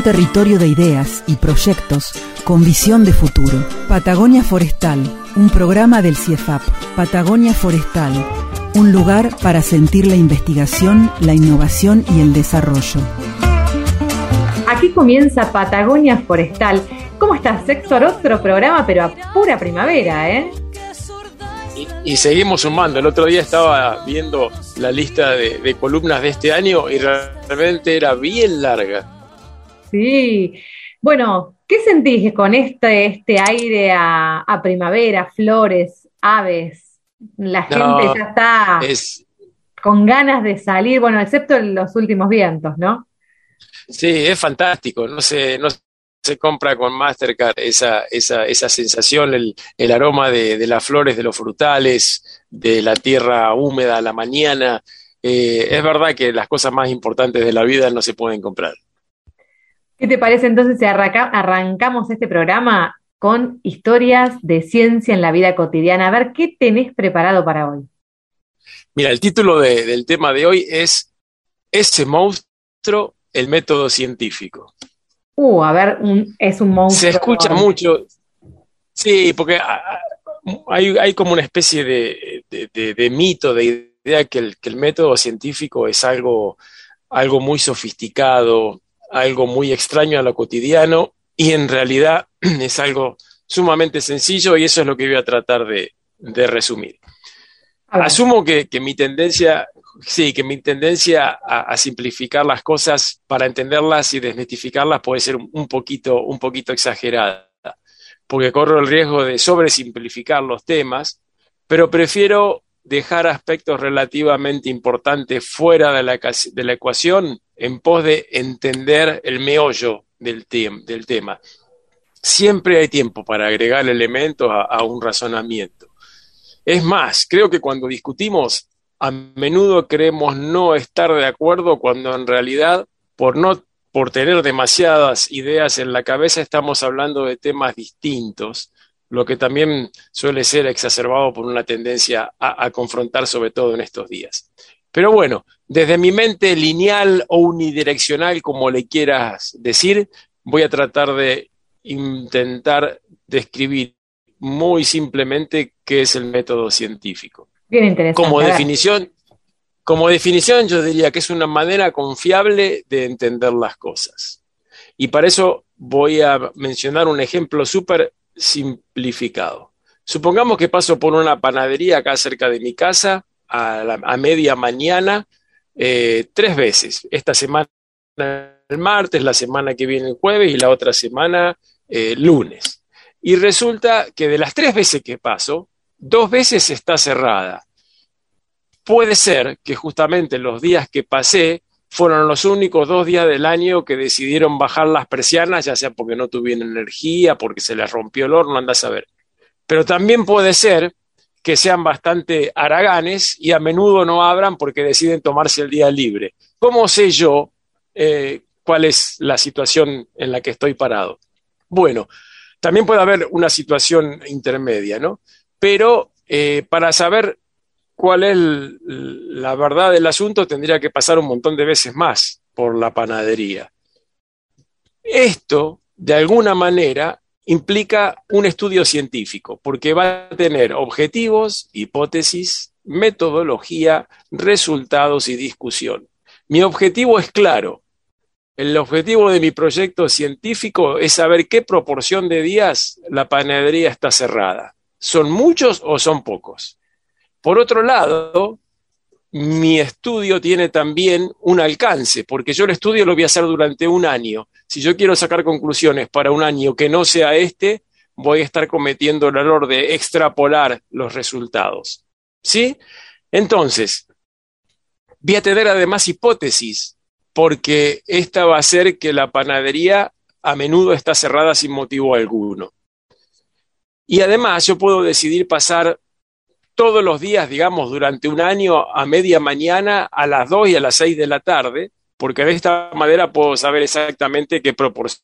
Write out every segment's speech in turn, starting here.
Un territorio de ideas y proyectos con visión de futuro. Patagonia Forestal, un programa del CIEFAP. Patagonia Forestal, un lugar para sentir la investigación, la innovación y el desarrollo. Aquí comienza Patagonia Forestal. ¿Cómo estás, Héctor? Otro programa, pero a pura primavera, ¿eh? Y, y seguimos sumando. El otro día estaba viendo la lista de, de columnas de este año y realmente era bien larga. Sí. Bueno, ¿qué sentís con este, este aire a, a primavera, flores, aves? La gente ya está Es, con ganas de salir, bueno, excepto en los últimos vientos, ¿no? sí, es fantástico. No se, no se compra con Mastercard esa, esa, esa sensación, el, el aroma de, de las flores, de los frutales, de la tierra húmeda a la mañana. Eh, es verdad que las cosas más importantes de la vida no se pueden comprar. ¿Qué te parece entonces si arranca- arrancamos este programa con historias de ciencia en la vida cotidiana? A ver, ¿qué tenés preparado para hoy? Mira, el título de- del tema de hoy es Ese monstruo, el método científico. Uh, a ver, un- es un monstruo. Se escucha mucho, sí, porque hay, hay como una especie de, de- de- de mito, de idea que el, que el método científico es algo, algo muy sofisticado, algo muy extraño a lo cotidiano, y en realidad es algo sumamente sencillo y eso es lo que voy a tratar de, de resumir. Asumo que, que mi tendencia, sí, que mi tendencia a, a simplificar las cosas para entenderlas y desmitificarlas puede ser un, poquito, un poquito exagerada, porque corro el riesgo de sobresimplificar los temas, pero prefiero dejar aspectos relativamente importantes fuera de la, de la ecuación en pos de entender el meollo del, tem- del tema. Siempre hay tiempo para agregar elementos a- un razonamiento. Es más, creo que cuando discutimos, a menudo creemos no estar de acuerdo cuando en realidad, por no, por tener demasiadas ideas en la cabeza, estamos hablando de temas distintos, lo que también suele ser exacerbado por una tendencia a confrontar, sobre todo en estos días. Pero bueno, desde mi mente lineal o unidireccional, como le quieras decir, voy a tratar de intentar describir muy simplemente qué es el método científico. bien interesante. Como definición, como definición, yo diría que es una manera confiable de entender las cosas. Y para eso voy a mencionar un ejemplo súper simplificado. Supongamos que paso por una panadería acá cerca de mi casa a, la- a media mañana eh, tres veces. Esta semana el martes, la semana que viene el jueves y la otra semana eh, lunes. Y resulta que de las tres veces que paso, dos veces está cerrada. Puede ser que justamente los días que pasé fueron los únicos dos días del año que decidieron bajar las persianas, ya sea porque no tuvieron energía, porque se les rompió el horno, anda a saber. Pero también puede ser que sean bastante haraganes y a menudo no abran porque deciden tomarse el día libre. ¿Cómo sé yo eh, cuál es la situación en la que estoy parado? Bueno, también puede haber una situación intermedia, ¿no? Pero eh, para saber cuál es la verdad del asunto tendría que pasar un montón de veces más por la panadería. Esto, de alguna manera, implica un estudio científico, porque va a tener objetivos, hipótesis, metodología, resultados y discusión. Mi objetivo es claro. El objetivo de mi proyecto científico es saber qué proporción de días la panadería está cerrada. ¿Son muchos o son pocos? Por otro lado, mi estudio tiene también un alcance, porque yo el estudio lo voy a hacer durante un año. Si yo quiero sacar conclusiones para un año que no sea este, voy a estar cometiendo el error de extrapolar los resultados. ¿Sí? Entonces, voy a tener además hipótesis porque esta va a hacer que la panadería a menudo está cerrada sin motivo alguno. Y además yo puedo decidir pasar todos los días, digamos, durante un año a media mañana, a las 2 y a las 6 de la tarde, porque de esta manera puedo saber exactamente qué proporción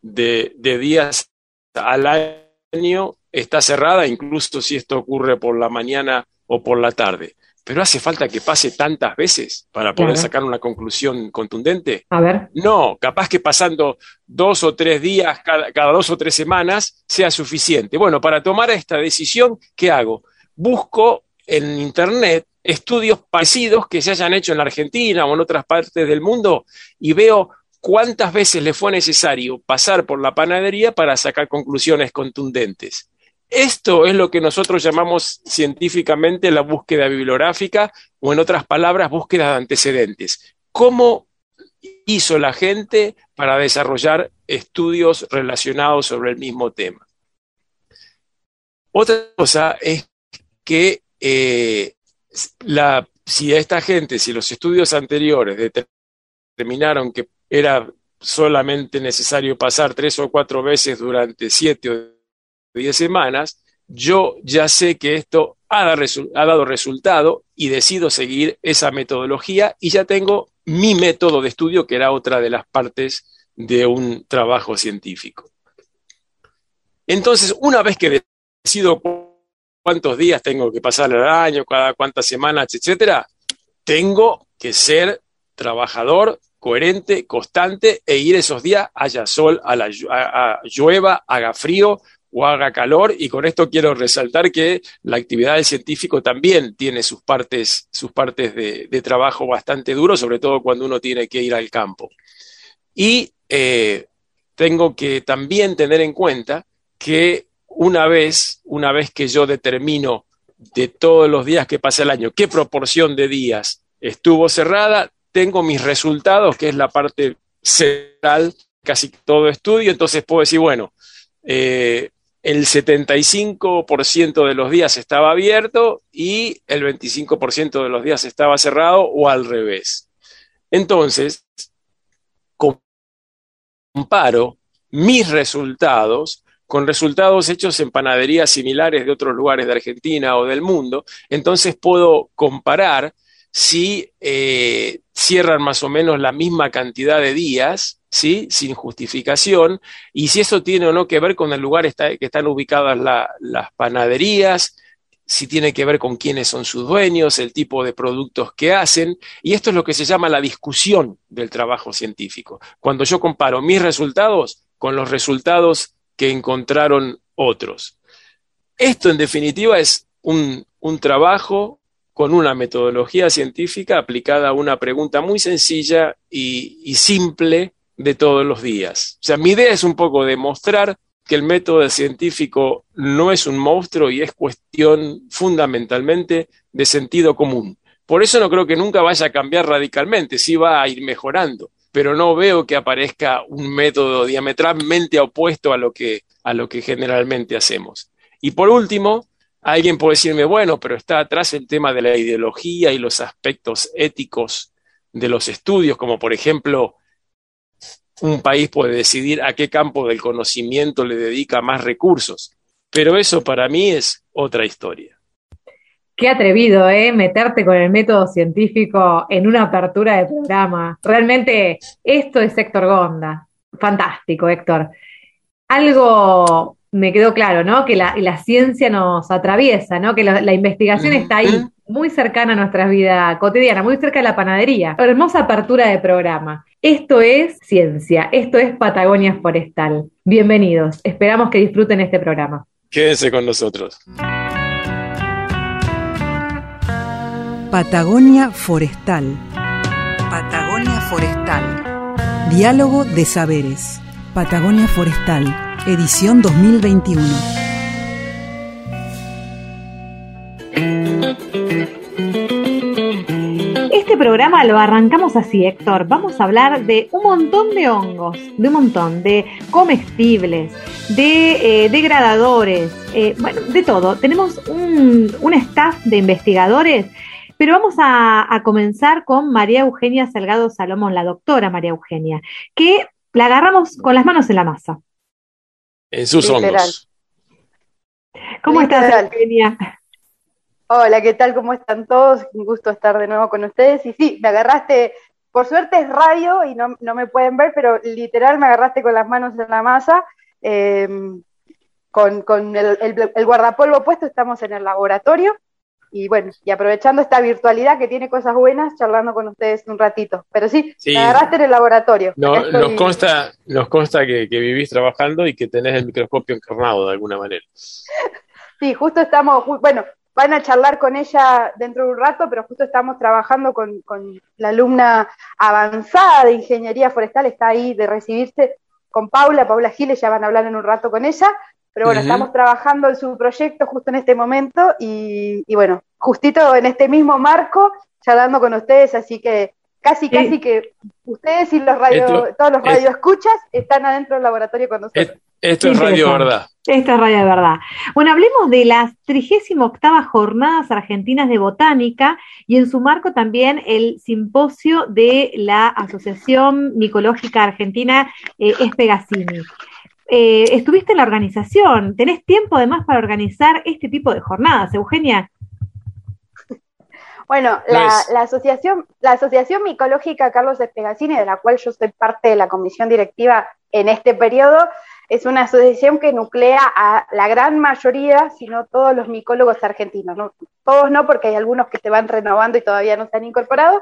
de, de días al año está cerrada, incluso si esto ocurre por la mañana o por la tarde. Pero hace falta que pase tantas veces para poder Claro. sacar una conclusión contundente. A ver, No, capaz que pasando dos o tres días, cada, cada dos o tres semanas, sea suficiente. Bueno, para tomar esta decisión, ¿qué hago? Busco en Internet estudios parecidos que se hayan hecho en la Argentina o en otras partes del mundo y veo cuántas veces le fue necesario pasar por la panadería para sacar conclusiones contundentes. Esto es lo que nosotros llamamos científicamente la búsqueda bibliográfica o en otras palabras, búsqueda de antecedentes. ¿Cómo hizo la gente para desarrollar estudios relacionados sobre el mismo tema? Otra cosa es que eh, la, si esta gente, si los estudios anteriores determinaron que era solamente necesario pasar tres o cuatro veces durante siete o diez semanas, yo ya sé que esto ha, dado resultado y decido seguir esa metodología y ya tengo mi método de estudio, que era otra de las partes de un trabajo científico. Entonces, una vez que decido cu- cuántos días tengo que pasar al año, cada cuántas semanas, etcétera, tengo que ser trabajador, coherente, constante e ir esos días, haya sol, a la, a- a- llueva, haga frío o haga calor. Y con esto quiero resaltar que la actividad del científico también tiene sus partes, sus partes de, trabajo bastante duro, sobre todo cuando uno tiene que ir al campo. Y eh, tengo que también tener en cuenta que una vez, una vez que yo determino de todos los días que pasa el año, qué proporción de días estuvo cerrada, tengo mis resultados, que es la parte central, casi todo estudio, entonces puedo decir, bueno, eh, el 75% de los días estaba abierto y el 25% de los días estaba cerrado o al revés. Entonces, comparo mis resultados con resultados hechos en panaderías similares de otros lugares de Argentina o del mundo, entonces puedo comparar si eh, cierran más o menos la misma cantidad de días, ¿sí? sin justificación, y si eso tiene o no que ver con el lugar que están ubicadas la, las panaderías, si tiene que ver con quiénes son sus dueños, el tipo de productos que hacen, y esto es lo que se llama la discusión del trabajo científico. Cuando yo comparo mis resultados con los resultados que encontraron otros. Esto, en definitiva, es un, un trabajo con una metodología científica aplicada a una pregunta muy sencilla y, simple de todos los días. O sea, mi idea es un poco demostrar que el método científico no es un monstruo y es cuestión fundamentalmente de sentido común. Por eso no creo que nunca vaya a cambiar radicalmente, sí va a ir mejorando, pero no veo que aparezca un método diametralmente opuesto a lo que, a lo que generalmente hacemos. Y por último, alguien puede decirme, bueno, pero está atrás el tema de la ideología y los aspectos éticos de los estudios, como por ejemplo, un país puede decidir a qué campo del conocimiento le dedica más recursos. Pero eso para mí es otra historia. Qué atrevido, ¿eh? Meterte con el método científico en una apertura de programa. Realmente, esto es Héctor Gonda. Fantástico, Héctor. Algo me quedó claro, ¿no? Que la, la ciencia nos atraviesa, ¿no? Que la, la investigación está ahí, muy cercana a nuestra vida cotidiana, muy cerca de la panadería. Hermosa apertura de programa. Esto es ciencia, esto es Patagonia Forestal. Bienvenidos, esperamos que disfruten este programa. Quédense con nosotros. Patagonia Forestal. Patagonia Forestal. Diálogo de saberes. Patagonia Forestal, edición 2021. Este programa lo arrancamos así, Héctor. Vamos a hablar de un montón de hongos, de un montón, de comestibles, de eh, degradadores, eh, bueno, de todo. Tenemos un, un staff de investigadores Pero vamos a, a comenzar con María Eugenia Salgado Salomón, la doctora María Eugenia, que la agarramos con las manos en la masa. En sus Literal. hongos. ¿Cómo estás, Literal. Eugenia? Hola, ¿qué tal? ¿Cómo están todos? Un gusto estar de nuevo con ustedes. Y sí, me agarraste, por suerte es radio y no, no me pueden ver, pero literal me agarraste con las manos en la masa, eh, con, con el, el- el guardapolvo puesto, estamos en el laboratorio. Y bueno, y aprovechando esta virtualidad que tiene cosas buenas, charlando con ustedes un ratito. Pero sí, Sí. me agarraste en el laboratorio. No, nos consta, nos consta que, que vivís trabajando y que tenés el microscopio encarnado de alguna manera. Sí, justo estamos, bueno, van a charlar con ella dentro de un rato, pero justo estamos trabajando con, con la alumna avanzada de ingeniería forestal, está ahí de recibirse con Paula, Paula Giles, ya van a hablar en un rato con ella, pero bueno, estamos trabajando en su proyecto justo en este momento y, y bueno, justito en este mismo marco, charlando con ustedes, así que casi, Sí. casi que ustedes y los radio, Esto- todos los es- radioescuchas están adentro del laboratorio con nosotros. Es- Esto es radio verdad. Esta es Radio de Verdad. Bueno, hablemos de las 38 Jornadas Argentinas de Botánica y en su marco también el simposio de la Asociación Micológica Argentina eh, Espegasini. Eh, estuviste en la organización, ¿tenés tiempo además para organizar este tipo de jornadas, Eugenia? Bueno, No la, es- la asociación, la Asociación Micológica Carlos Espegasini, de la cual yo soy parte de la comisión directiva en este periodo, es una asociación que nuclea a la gran mayoría, si no todos los micólogos argentinos. ¿no? Todos no, porque hay algunos que se van renovando y todavía no se han incorporado,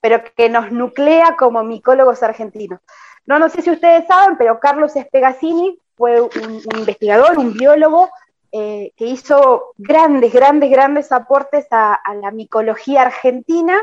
pero que nos nuclea como micólogos argentinos. No, no sé si ustedes saben, pero Carlos Espegasini fue un, investigador, un biólogo, eh, que hizo grandes, grandes, grandes aportes a, a la micología argentina.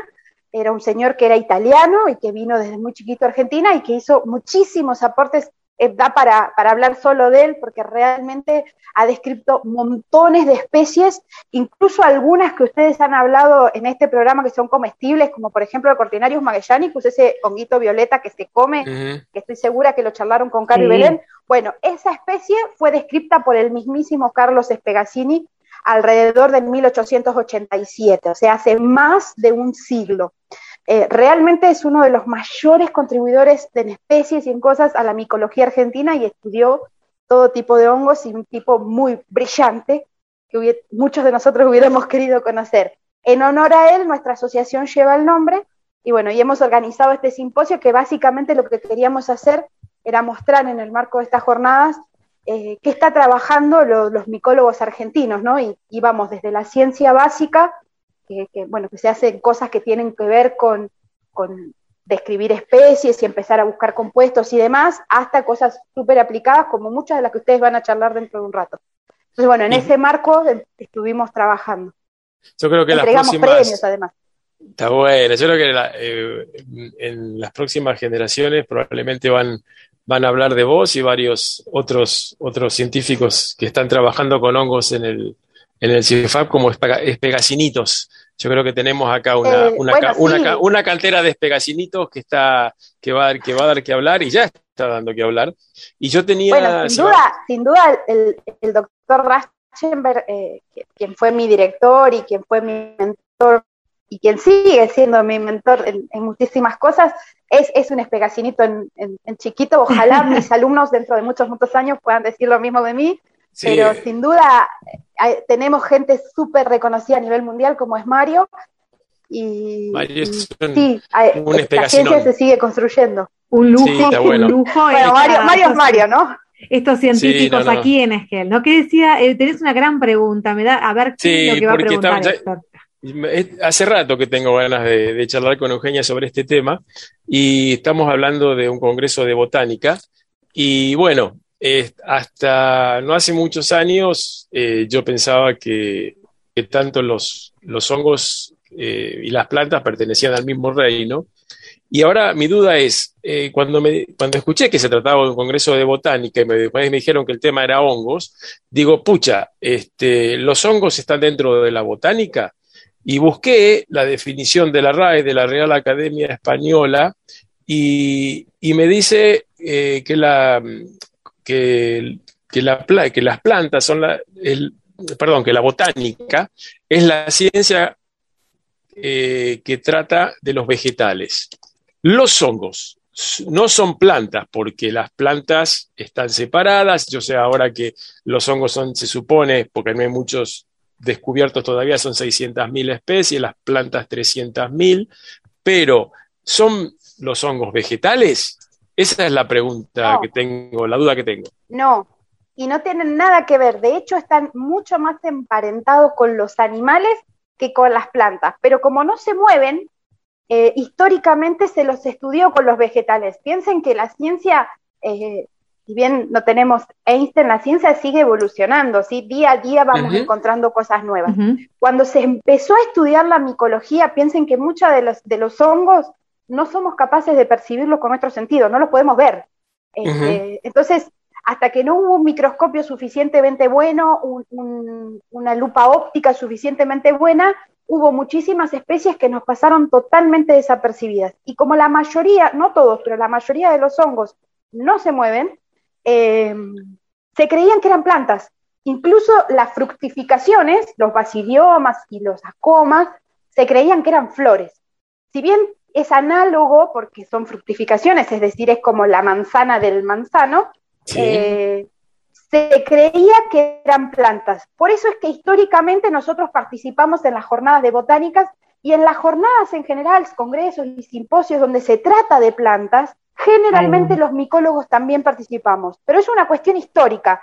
Era un señor que era italiano y que vino desde muy chiquito a Argentina y que hizo muchísimos aportes. Eh, da para, para hablar solo de él porque realmente ha descrito montones de especies, incluso algunas que ustedes han hablado en este programa que son comestibles, como por ejemplo el Cortinarius magellanicus, ese honguito violeta que se come que estoy segura que lo charlaron con Caro y Sí. Belén. Bueno, esa especie fue descrita por el mismísimo Carlos Espegasini alrededor de 1887, o sea, hace más de un siglo. Eh, realmente es uno de los mayores contribuidores en especies y en cosas a la micología argentina y estudió todo tipo de hongos y un tipo muy brillante que muchos de nosotros hubiéramos querido conocer. En honor a él, nuestra asociación lleva el nombre y bueno, y hemos organizado este simposio que básicamente lo que queríamos hacer era mostrar en el marco de estas jornadas eh, qué está trabajando lo- los micólogos argentinos, ¿no? Y íbamos desde la ciencia básica, que, que, bueno, que se hacen cosas que tienen que ver con, con describir especies y empezar a buscar compuestos y demás, hasta cosas súper aplicadas, como muchas de las que ustedes van a charlar dentro de un rato. Entonces, bueno, en ese marco eh, estuvimos trabajando. Yo creo que las Entregamos próximas. premios, además. Está bueno. Yo creo que la- eh, en las próximas generaciones probablemente van, van a hablar de vos y varios otros, otros científicos que están trabajando con hongos en el, en el CIEFAP como espega- espegacinitos. Yo creo que tenemos acá una, Eh, una, bueno, una, sí. ca- una cantera de espegacinitos que está, que va, a dar- que va a dar que hablar y ya está dando que hablar. Y yo tenía. Bueno, si sin va- duda, sin duda el, el doctor Rachenberg, eh, quien fue mi director y quien fue mi mentor y quien sigue siendo mi mentor en, en muchísimas cosas, es, es un espegacinito en, en- en chiquito. Ojalá mis alumnos dentro de muchos, muchos años puedan decir lo mismo de mí, sí, pero sin duda hay- tenemos gente súper reconocida a nivel mundial como es Mario. Y, Mario es un- sí, hay- un la ciencia se sigue construyendo. Un lujo, Sí, está un lujo. Bueno, Mario, Mario es Mario, ¿no? Estos científicos Sí, no, no. aquí en Esquel, ¿no? Que decía, eh, tenés una gran pregunta, me da, a ver qué Sí, es lo que va a preguntar estamos- Héctor. Es- Hace rato que tengo ganas de, de charlar con Eugenia sobre este tema y estamos hablando de un congreso de botánica y bueno, hasta no hace muchos años eh, yo pensaba que, tanto los, hongos eh, y las plantas pertenecían al mismo reino y ahora mi duda es, eh, cuando, me, cuando escuché que se trataba de un congreso de botánica y me, después me dijeron que el tema era hongos, digo, pucha, este, ¿los hongos están dentro de la botánica? Y busqué la definición de la RAE, de la Real Academia Española, y, me dice que, la, que, la, las plantas son la, el, perdón, que la botánica es la ciencia eh, que trata de los vegetales. Los hongos no son plantas, porque las plantas están separadas. Yo sé ahora que los hongos son, se supone, porque no hay muchos descubiertos todavía, son 600.000 especies, las plantas 300.000, pero ¿son los hongos vegetales? Esa es la pregunta No. que tengo, la duda que tengo. No, y no tienen nada que ver. De hecho, están mucho más emparentados con los animales que con las plantas. Pero como no se mueven, eh, históricamente se los estudió con los vegetales. Piensen que la ciencia, eh, si bien no tenemos Einstein, la ciencia sigue evolucionando, ¿sí? Día a día vamos encontrando cosas nuevas. Cuando se empezó a estudiar la micología, piensen que muchos de los, de los hongos no somos capaces de percibirlos con nuestro sentido, no los podemos ver. Este, Entonces, hasta que no hubo un microscopio suficientemente bueno, un- un- una lupa óptica suficientemente buena, hubo muchísimas especies que nos pasaron totalmente desapercibidas. Y como la mayoría, no todos, pero la mayoría de los hongos no se mueven, eh, se creían que eran plantas. Incluso las fructificaciones, los basiliomas y los ascomas, se creían que eran flores. Si bien es análogo, porque son fructificaciones, es decir, es como la manzana del manzano, Sí. eh, se creía que eran plantas. Por eso es que históricamente nosotros participamos en las jornadas de botánicas y en las jornadas en general, congresos y simposios donde se trata de plantas, generalmente Ahí los micólogos también participamos. Pero es una cuestión histórica.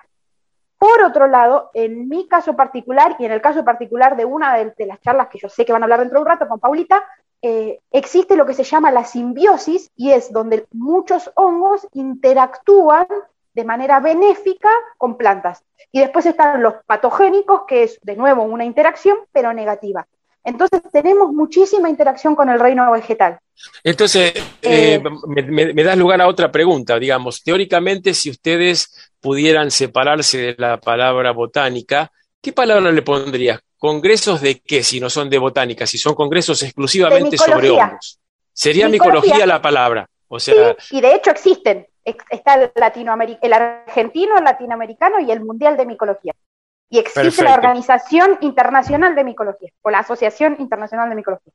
Por otro lado, en mi caso particular y en el caso particular de una de, de las charlas que yo sé que van a hablar dentro de un rato con Paulita, eh, existe lo que se llama la simbiosis y es donde muchos hongos interactúan de manera benéfica con plantas. Y después están los patogénicos, que es de nuevo una interacción, pero negativa. Entonces tenemos muchísima interacción con el reino vegetal. Entonces, Eh, eh, me, me- me das lugar a otra pregunta, digamos, teóricamente, si ustedes pudieran separarse de la palabra botánica, ¿qué palabra le pondrías? ¿Congresos de qué si no son de botánica? Si son congresos exclusivamente sobre hongos. Sería Micología. micología la palabra. O sea, Sí, y de hecho existen. Ex- Está el, el argentino, el latinoamericano y el mundial de micología. Y existe Perfecto. la Organización Internacional de Micología, o la Asociación Internacional de Micología.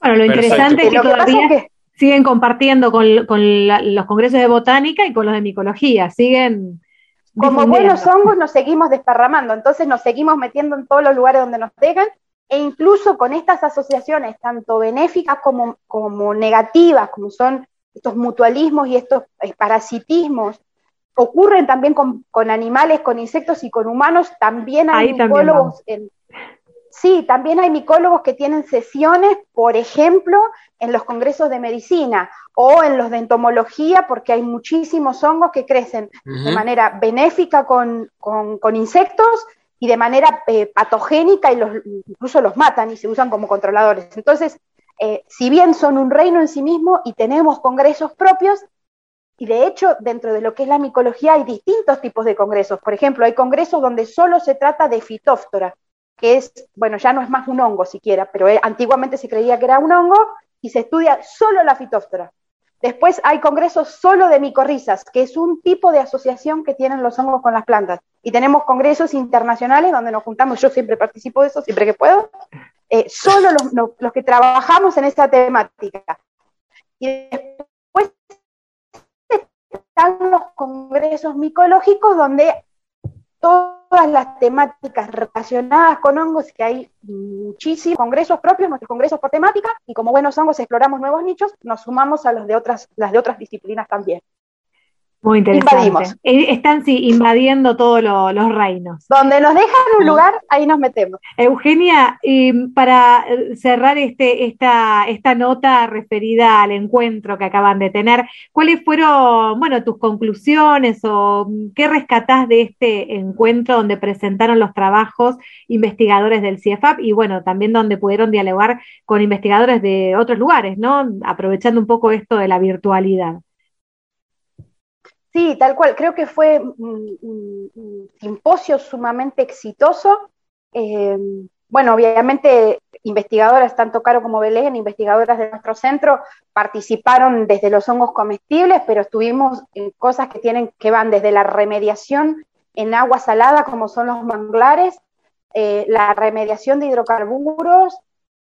Bueno, lo Perfecto. interesante es que todavía es que siguen compartiendo con, con la- los congresos de botánica y con los de micología, siguen como buenos hongos nos seguimos desparramando, entonces nos seguimos metiendo en todos los lugares donde nos dejan, e incluso con estas asociaciones, tanto benéficas como, como negativas, como son estos mutualismos y estos eh, parasitismos, ocurren también con, con animales, con insectos y con humanos, también hay Ahí también micólogos en- Sí, también hay micólogos que tienen sesiones, por ejemplo, en los congresos de medicina o en los de entomología, porque hay muchísimos hongos que crecen de manera benéfica con, con- con insectos y de manera eh, patogénica y los, incluso los matan y se usan como controladores. Entonces, eh, si bien son un reino en sí mismo y tenemos congresos propios, y de hecho dentro de lo que es la micología hay distintos tipos de congresos. Por ejemplo, hay congresos donde solo se trata de fitóftora, que es, bueno, ya no es más un hongo siquiera, pero eh, antiguamente se creía que era un hongo y se estudia solo la fitóftora. Después hay congresos solo de micorrizas, que es un tipo de asociación que tienen los hongos con las plantas. Y tenemos congresos internacionales donde nos juntamos, yo siempre participo de eso, siempre que puedo, eh, solo los, los- los que trabajamos en esa temática. Y después están los congresos micológicos donde todas las temáticas relacionadas con hongos, que hay muchísimos congresos propios, nuestros congresos por temática, y como buenos hongos exploramos nuevos nichos, nos sumamos a los de otras, las de otras disciplinas también. Muy interesante. Invadimos. Eh, Están sí, invadiendo todos lo- los reinos. Donde nos dejan un lugar, ahí nos metemos. Eugenia, y para eh, cerrar este, esta, esta nota referida al encuentro que acaban de tener, ¿cuáles fueron, bueno, tus conclusiones o mm, qué rescatás de este encuentro donde presentaron los trabajos investigadores del CIEFAP y, bueno, también donde pudieron dialogar con investigadores de otros lugares, ¿no? Aprovechando un poco esto de la virtualidad. Sí, tal cual. Creo que fue un, simposio sumamente exitoso. Eh, bueno, obviamente investigadoras, tanto Caro como Belén, investigadoras de nuestro centro, participaron desde los hongos comestibles, pero estuvimos en cosas que tienen, que van desde la remediación en agua salada, como son los manglares, eh, la remediación de hidrocarburos,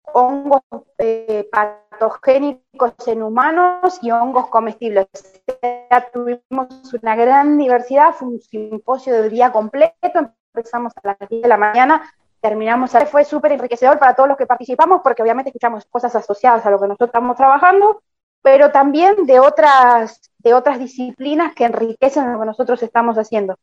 hongos eh, patogénicos en humanos y hongos comestibles. Ya tuvimos una gran diversidad, fue un simposio del día completo, empezamos a las 10 de la mañana, terminamos, fue súper enriquecedor para todos los que participamos porque obviamente escuchamos cosas asociadas a lo que nosotros estamos trabajando, pero también de otras, de otras disciplinas que enriquecen lo que nosotros estamos haciendo.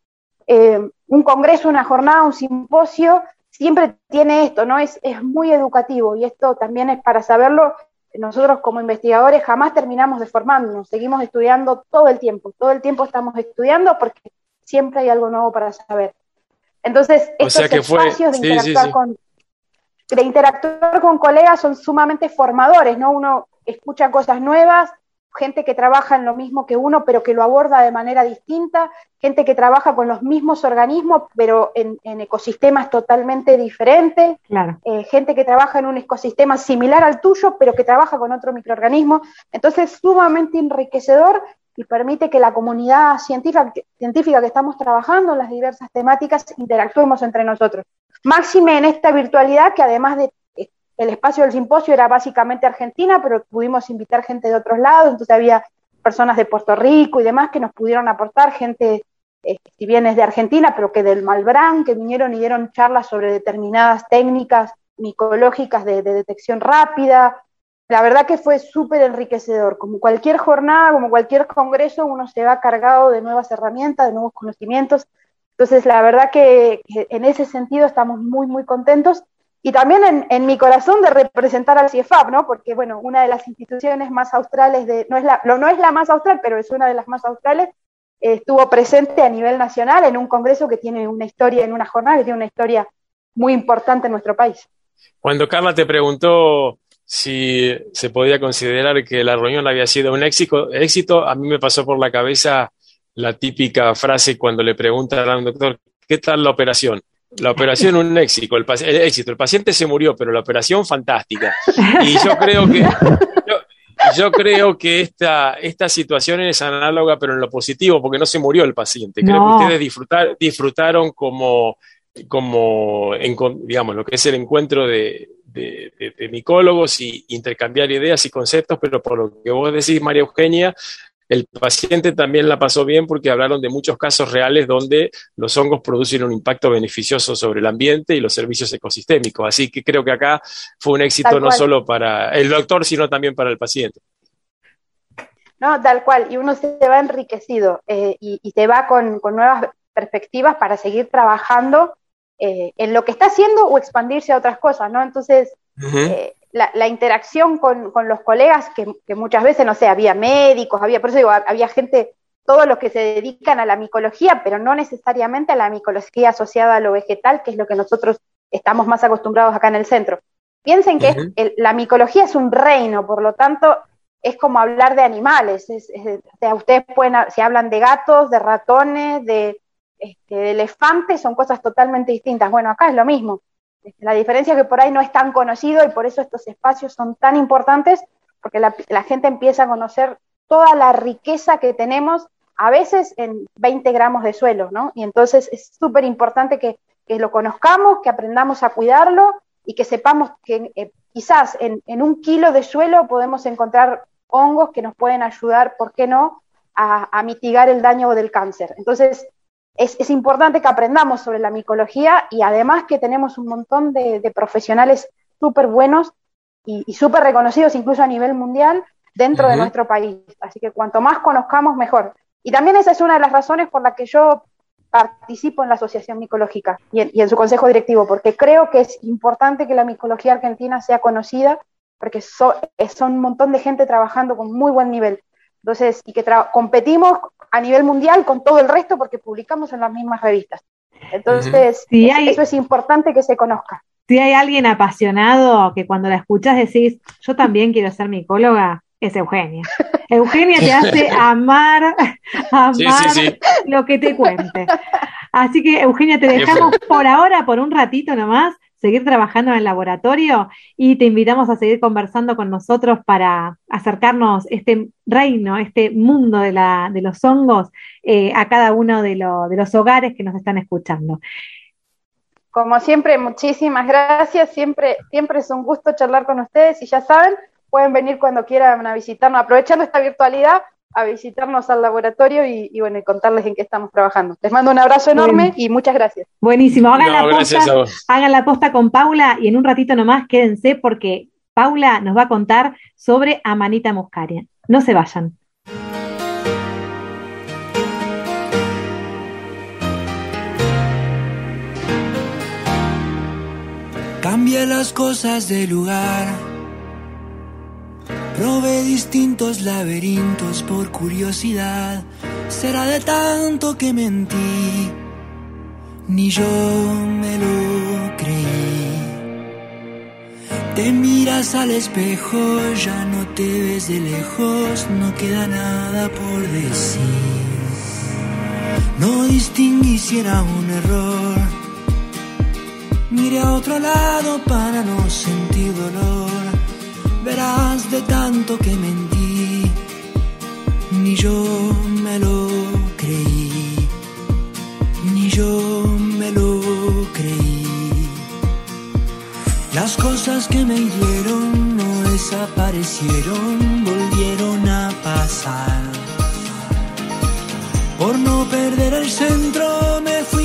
Eh, un congreso, una jornada, un simposio, siempre tiene esto, ¿no? Es, es muy educativo y esto también es para saberlo. Nosotros como investigadores jamás terminamos de formarnos, seguimos estudiando todo el tiempo, todo el tiempo estamos estudiando porque siempre hay algo nuevo para saber. Entonces, estos espacios de, interactuar Con, de interactuar con colegas son sumamente formadores, ¿no? Uno escucha cosas nuevas, gente que trabaja en lo mismo que uno, pero que lo aborda de manera distinta, gente que trabaja con los mismos organismos, pero en, ecosistemas totalmente diferentes, claro. Eh, gente que trabaja en un ecosistema similar al tuyo, pero que trabaja con otro microorganismo. Entonces, sumamente enriquecedor y permite que la comunidad científica, científica que estamos trabajando en las diversas temáticas interactuemos entre nosotros. Máxime en esta virtualidad que además de el espacio del simposio era básicamente Argentina, pero pudimos invitar gente de otros lados, entonces había personas de Puerto Rico y demás que nos pudieron aportar, gente, eh, si bien es de Argentina, pero que del Malbrán, que vinieron y dieron charlas sobre determinadas técnicas micológicas de, detección rápida. La verdad que fue súper enriquecedor. Como cualquier jornada, como cualquier congreso, uno se va cargado de nuevas herramientas, de nuevos conocimientos. Entonces, la verdad que en ese sentido estamos muy, muy contentos y también en, mi corazón de representar al CIEFAP, ¿no? Porque, bueno, una de las instituciones más australes, de, no, es la, no es la más austral, pero es una de las más australes, estuvo presente a nivel nacional en un congreso que tiene una historia, en una jornada que tiene una historia muy importante en nuestro país. Cuando Carla te preguntó si se podía considerar que la reunión había sido un éxito, éxito, a mí me pasó por la cabeza la típica frase cuando le preguntan a un doctor, ¿qué tal la operación? La operación un éxito el, éxito. El paciente se murió, pero la operación fantástica. Y yo creo que yo, creo que esta, esta situación es análoga, pero en lo positivo, porque no se murió el paciente. Creo que ustedes disfrutar, disfrutaron como, como digamos, lo que es el encuentro de, de, de, micólogos y intercambiar ideas y conceptos, pero por lo que vos decís, María Eugenia, el paciente también la pasó bien porque hablaron de muchos casos reales donde los hongos producen un impacto beneficioso sobre el ambiente y los servicios ecosistémicos. Así que creo que acá fue un éxito no solo para el doctor, sino también para el paciente. No, tal cual. Y uno se va enriquecido eh, y, se va con, nuevas perspectivas para seguir trabajando eh, en lo que está haciendo o expandirse a otras cosas, ¿no? Entonces, la, interacción con, los colegas, que, muchas veces, no sé, había médicos, había, por eso digo, había gente, todos los que se dedican a la micología, pero no necesariamente a la micología asociada a lo vegetal, que es lo que nosotros estamos más acostumbrados acá en el centro. Piensen que la micología es un reino, por lo tanto, es como hablar de animales. ustedes pueden, si hablan de gatos, de ratones, de, este, de elefantes, son cosas totalmente distintas. Bueno, acá es lo mismo la diferencia es que por ahí no es tan conocido y por eso estos espacios son tan importantes, porque la, gente empieza a conocer toda la riqueza que tenemos, a veces en 20 gramos de suelo, ¿no? Y entonces es súper importante que, lo conozcamos, que aprendamos a cuidarlo y que sepamos que eh, quizás en, un kilo de suelo podemos encontrar hongos que nos pueden ayudar, ¿por qué no?, a, a mitigar el daño del cáncer. Entonces, es, importante que aprendamos sobre la micología y además que tenemos un montón de, profesionales súper buenos y, súper reconocidos incluso a nivel mundial dentro de nuestro país. Así que cuanto más conozcamos, mejor. Y también esa es una de las razones por la que yo participo en la Asociación Micológica y en, su consejo directivo, porque creo que es importante que la micología argentina sea conocida, porque son un montón de gente trabajando con muy buen nivel. Entonces, y que competimos a nivel mundial con todo el resto porque publicamos en las mismas revistas. Entonces, eso es importante que se conozca. Si hay alguien apasionado que cuando la escuchas decís, yo también quiero ser micóloga, es Eugenia. Eugenia te hace amar, amar lo que te cuente. Así que, Eugenia, te dejamos por ahora, por un ratito nomás, seguir trabajando en el laboratorio y te invitamos a seguir conversando con nosotros para acercarnos este reino, este mundo de, los hongos eh, a cada uno de, de los hogares que nos están escuchando. Como siempre, muchísimas gracias. Siempre, siempre es un gusto charlar con ustedes y ya saben, pueden venir cuando quieran a visitarnos, aprovechando esta virtualidad, a visitarnos al laboratorio y, bueno, y contarles en qué estamos trabajando. Les mando un abrazo enorme y muchas gracias. Buenísimo, hagan, la posta, hagan la posta con Paula y en un ratito nomás quédense porque Paula nos va a contar sobre Amanita Muscaria. No se vayan. Cambia las cosas de lugar Probé distintos laberintos por curiosidad. Será de tanto que mentí, ni yo me lo creí. Te miras al espejo, ya no te ves de lejos, no queda nada por decir. No distinguí si era un error. Miré a otro lado para no sentir dolor verás de tanto que mentí, ni yo me lo creí, ni yo me lo creí. Las cosas que me hirieron no desaparecieron, volvieron a pasar. Por no perder el centro me fui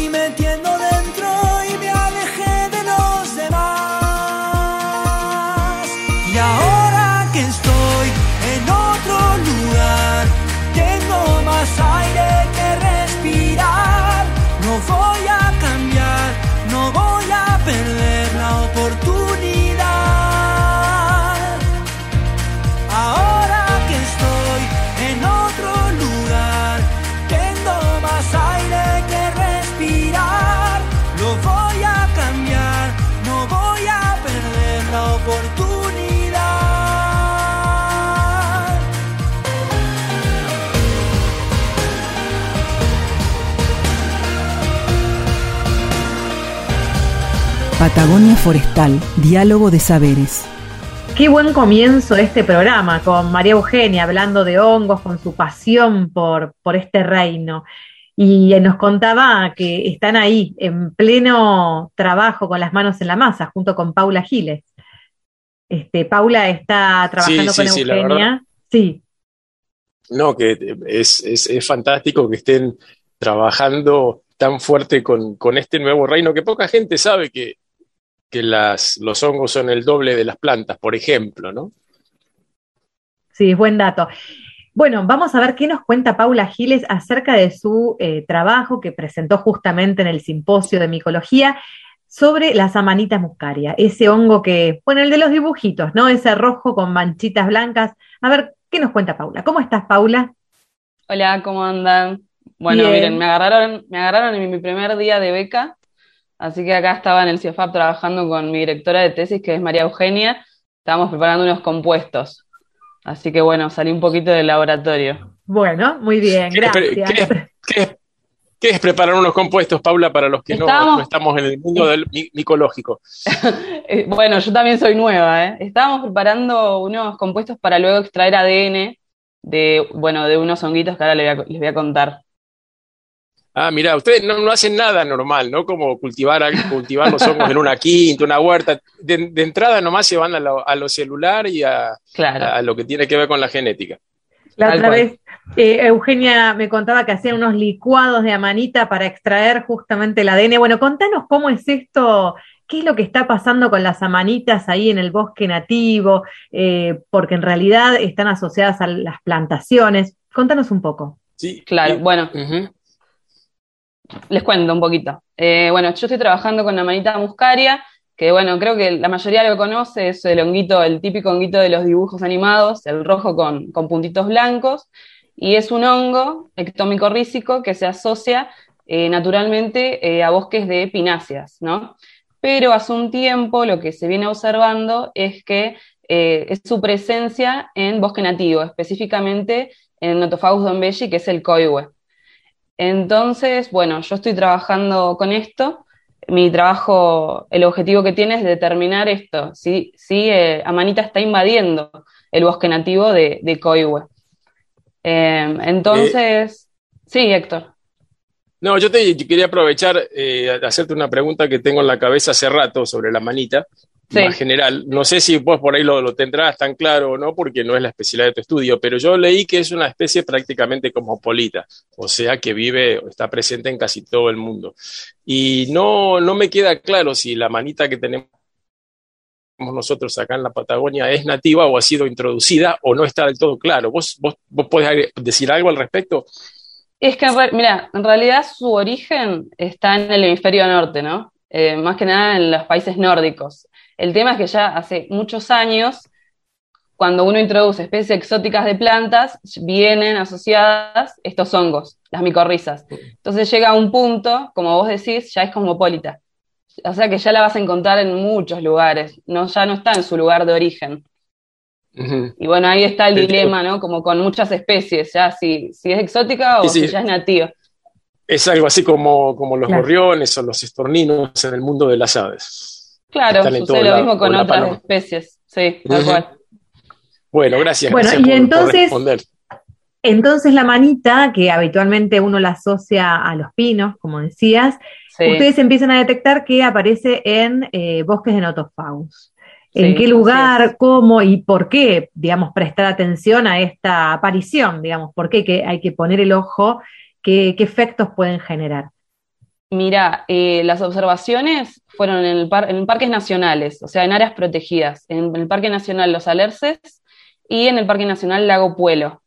Patagonia Forestal, Diálogo de Saberes. Qué buen comienzo este programa con María Eugenia hablando de hongos, con su pasión por, por este reino. Y nos contaba que están ahí en pleno trabajo con las manos en la masa, junto con Paula Giles. Este, Paula está trabajando con Eugenia. Sí. No, que es, es, fantástico que estén trabajando tan fuerte con, con, este nuevo reino que poca gente sabe que, que las, los hongos son el doble de las plantas, por ejemplo, ¿no? Sí, buen dato. Bueno, vamos a ver qué nos cuenta Paula Giles acerca de su eh, trabajo que presentó justamente en el simposio de micología sobre la samanita muscaria, ese hongo que, bueno, el de los dibujitos, ¿no? Ese rojo con manchitas blancas. A ver, ¿qué nos cuenta Paula? ¿Cómo estás, Paula? Hola, ¿cómo andan? Bueno, miren, me agarraron, me agarraron en mi primer día de beca Así que acá estaba en el CIEFAP trabajando con mi directora de tesis, que es María Eugenia. Estábamos preparando unos compuestos. Así que bueno, salí un poquito del laboratorio. Bueno, muy bien, gracias. ¿Qué, es preparar unos compuestos, Paula, para los que no, estamos en el mundo del micológico? Eh, bueno, yo también soy nueva. ¿eh? Estábamos preparando unos compuestos para luego extraer ADN de, bueno, de unos honguitos que ahora les voy a contar. Ah, mira, ustedes no, hacen nada normal, ¿no? Como cultivar, cultivar los hongos en una quinta, una huerta. De, entrada nomás se van a lo, celular y a, lo que tiene que ver con la genética. La otra vez, eh, Eugenia me contaba que hacían unos licuados de amanita para extraer justamente el ADN. Bueno, contanos cómo es esto, qué es lo que está pasando con las amanitas ahí en el bosque nativo, eh, porque en realidad están asociadas a las plantaciones. Contanos un poco. Sí, claro. bueno, les cuento un poquito. Eh, bueno, yo estoy trabajando con la manita muscaria, que bueno, creo que la mayoría lo conoce, es el honguito, el típico honguito de los dibujos animados, el rojo con, puntitos blancos, y es un hongo ectómico rísico que se asocia eh, naturalmente eh, a bosques de pináceas, ¿no? Pero hace un tiempo lo que se viene observando es que es su presencia en bosque nativo, específicamente en Notofagus dombelli, que es el coihue. Entonces, bueno, yo estoy trabajando con esto. Mi trabajo, el objetivo que tiene es determinar esto, si, si eh, Amanita está invadiendo el bosque nativo de, de Coihue. Em, entonces, sí, Héctor. No, yo te quería aprovechar eh, hacerte una pregunta que tengo en la cabeza hace rato sobre la manita, Sí. más general. No sé si vos por ahí lo, lo tendrás tan claro o no, porque no es la especialidad de tu estudio, pero yo leí que es una especie prácticamente cosmopolita, o sea que vive, está presente en casi todo el mundo. Y no, no me queda claro si la manita que tenemos nosotros acá en la Patagonia es nativa o ha sido introducida o no está del todo claro. ¿Vos, vos, vos podés decir algo al respecto? Es que, mira, en realidad su origen está en el hemisferio norte, ¿no? Eh, más que nada en los países nórdicos. El tema es que ya hace muchos años, cuando uno introduce especies exóticas de plantas, vienen asociadas estos hongos, las micorrizas. Entonces llega a un punto, como vos decís, ya es cosmopolita. O sea que ya la vas a encontrar en muchos lugares, no, ya no está en su lugar de origen. Y bueno, ahí está el Sí, dilema, ¿no? Como con muchas especies, ya si, si es exótica o Sí, sí. si ya es nativa. Es algo así como, como los Claro. gorriones o los estorninos en el mundo de las aves. Claro, sucede lo lado, mismo con otras paloma. especies. Sí, tal cual. Bueno, gracias. Bueno, gracias y por- por entonces- responder. Entonces la manita, que habitualmente uno la asocia a los pinos, como decías, Sí. ustedes empiezan a detectar que aparece en eh, bosques de notofagus. ¿En Sí, qué lugar, cómo y por qué, digamos, prestar atención a esta aparición? Digamos, ¿por qué que hay que poner el ojo? ¿Qué, qué efectos pueden generar? Mira, eh, las observaciones fueron en, el par- en parques nacionales, o sea, en áreas protegidas, en el Parque Nacional Los Alerces y en el Parque Nacional Lago Puelo.